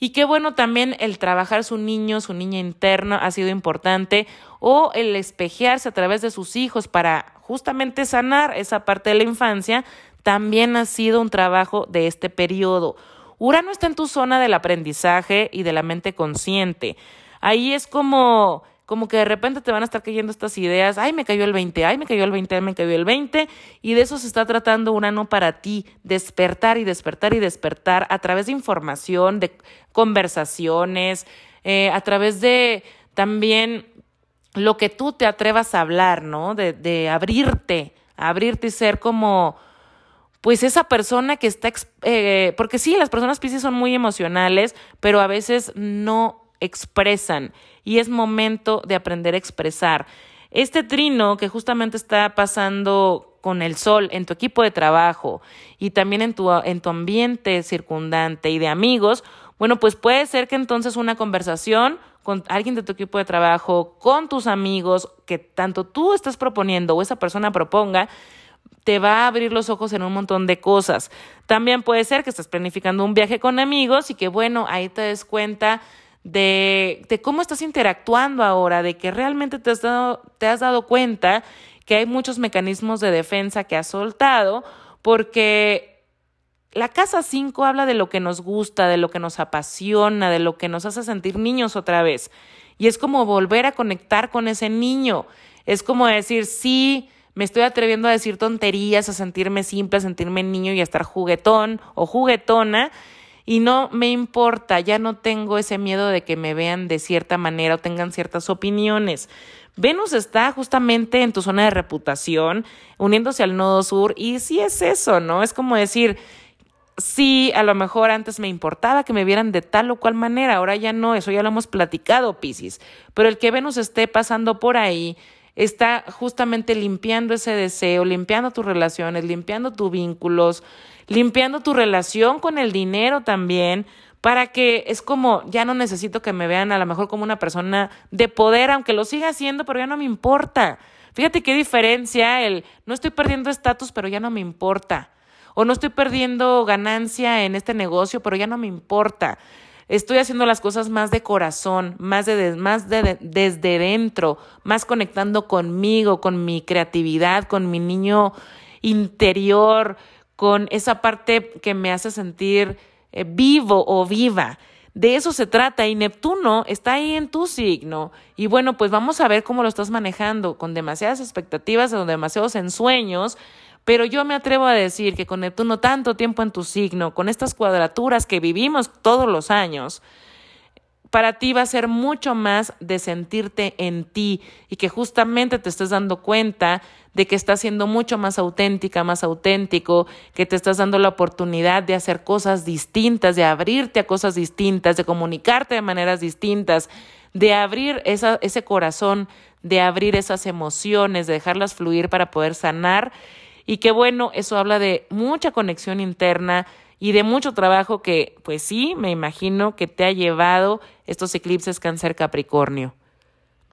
Y qué bueno también el trabajar su niño, su niña interna ha sido importante o el espejearse a través de sus hijos para justamente sanar esa parte de la infancia también ha sido un trabajo de este periodo. Urano está en tu zona del aprendizaje y de la mente consciente. Ahí es como como que de repente te van a estar cayendo estas ideas, ay, me cayó el 20, ay, me cayó el 20, ay, me cayó el 20, y de eso se está tratando Urano para ti, despertar y despertar y despertar a través de información, de conversaciones, eh, a través de también lo que tú te atrevas a hablar, ¿no? De, de abrirte, abrirte y ser como pues esa persona que está, eh, porque sí, las personas Pisces son muy emocionales, pero a veces no expresan y es momento de aprender a expresar. Este trino que justamente está pasando con el sol en tu equipo de trabajo y también en tu, en tu ambiente circundante y de amigos, bueno, pues puede ser que entonces una conversación con alguien de tu equipo de trabajo, con tus amigos, que tanto tú estás proponiendo o esa persona proponga, te va a abrir los ojos en un montón de cosas. También puede ser que estés planificando un viaje con amigos y que, bueno, ahí te des cuenta de, de cómo estás interactuando ahora, de que realmente te has, dado, te has dado cuenta que hay muchos mecanismos de defensa que has soltado, porque la casa 5 habla de lo que nos gusta, de lo que nos apasiona, de lo que nos hace sentir niños otra vez. Y es como volver a conectar con ese niño. Es como decir, sí, me estoy atreviendo a decir tonterías, a sentirme simple, a sentirme niño y a estar juguetón o juguetona y no me importa, ya no tengo ese miedo de que me vean de cierta manera o tengan ciertas opiniones. Venus está justamente en tu zona de reputación, uniéndose al nodo sur, y sí es eso, ¿no? Es como decir, sí, a lo mejor antes me importaba que me vieran de tal o cual manera, ahora ya no, eso ya lo hemos platicado, Piscis, pero el que Venus esté pasando por ahí, está justamente limpiando ese deseo, limpiando tus relaciones, limpiando tus vínculos, limpiando tu relación con el dinero también, para que es como, ya no necesito que me vean a lo mejor como una persona de poder, aunque lo siga haciendo, pero ya no me importa. Fíjate qué diferencia el, no estoy perdiendo estatus, pero ya no me importa. O no estoy perdiendo ganancia en este negocio, pero ya no me importa. Estoy haciendo las cosas más de corazón, más, de, más de, desde dentro, más conectando conmigo, con mi creatividad, con mi niño interior, con esa parte que me hace sentir eh, vivo o viva. De eso se trata y Neptuno está ahí en tu signo. Y bueno, pues vamos a ver cómo lo estás manejando, con demasiadas expectativas o demasiados ensueños. Pero yo me atrevo a decir que con Neptuno tanto tiempo en tu signo, con estas cuadraturas que vivimos todos los años, para ti va a ser mucho más de sentirte en ti y que justamente te estés dando cuenta de que estás siendo mucho más auténtica, más auténtico, que te estás dando la oportunidad de hacer cosas distintas, de abrirte a cosas distintas, de comunicarte de maneras distintas, de abrir ese corazón, de abrir esas emociones, de dejarlas fluir para poder sanar. Y que bueno, eso habla de mucha conexión interna, y de mucho trabajo que, pues sí, me imagino que te ha llevado estos eclipses cáncer Capricornio.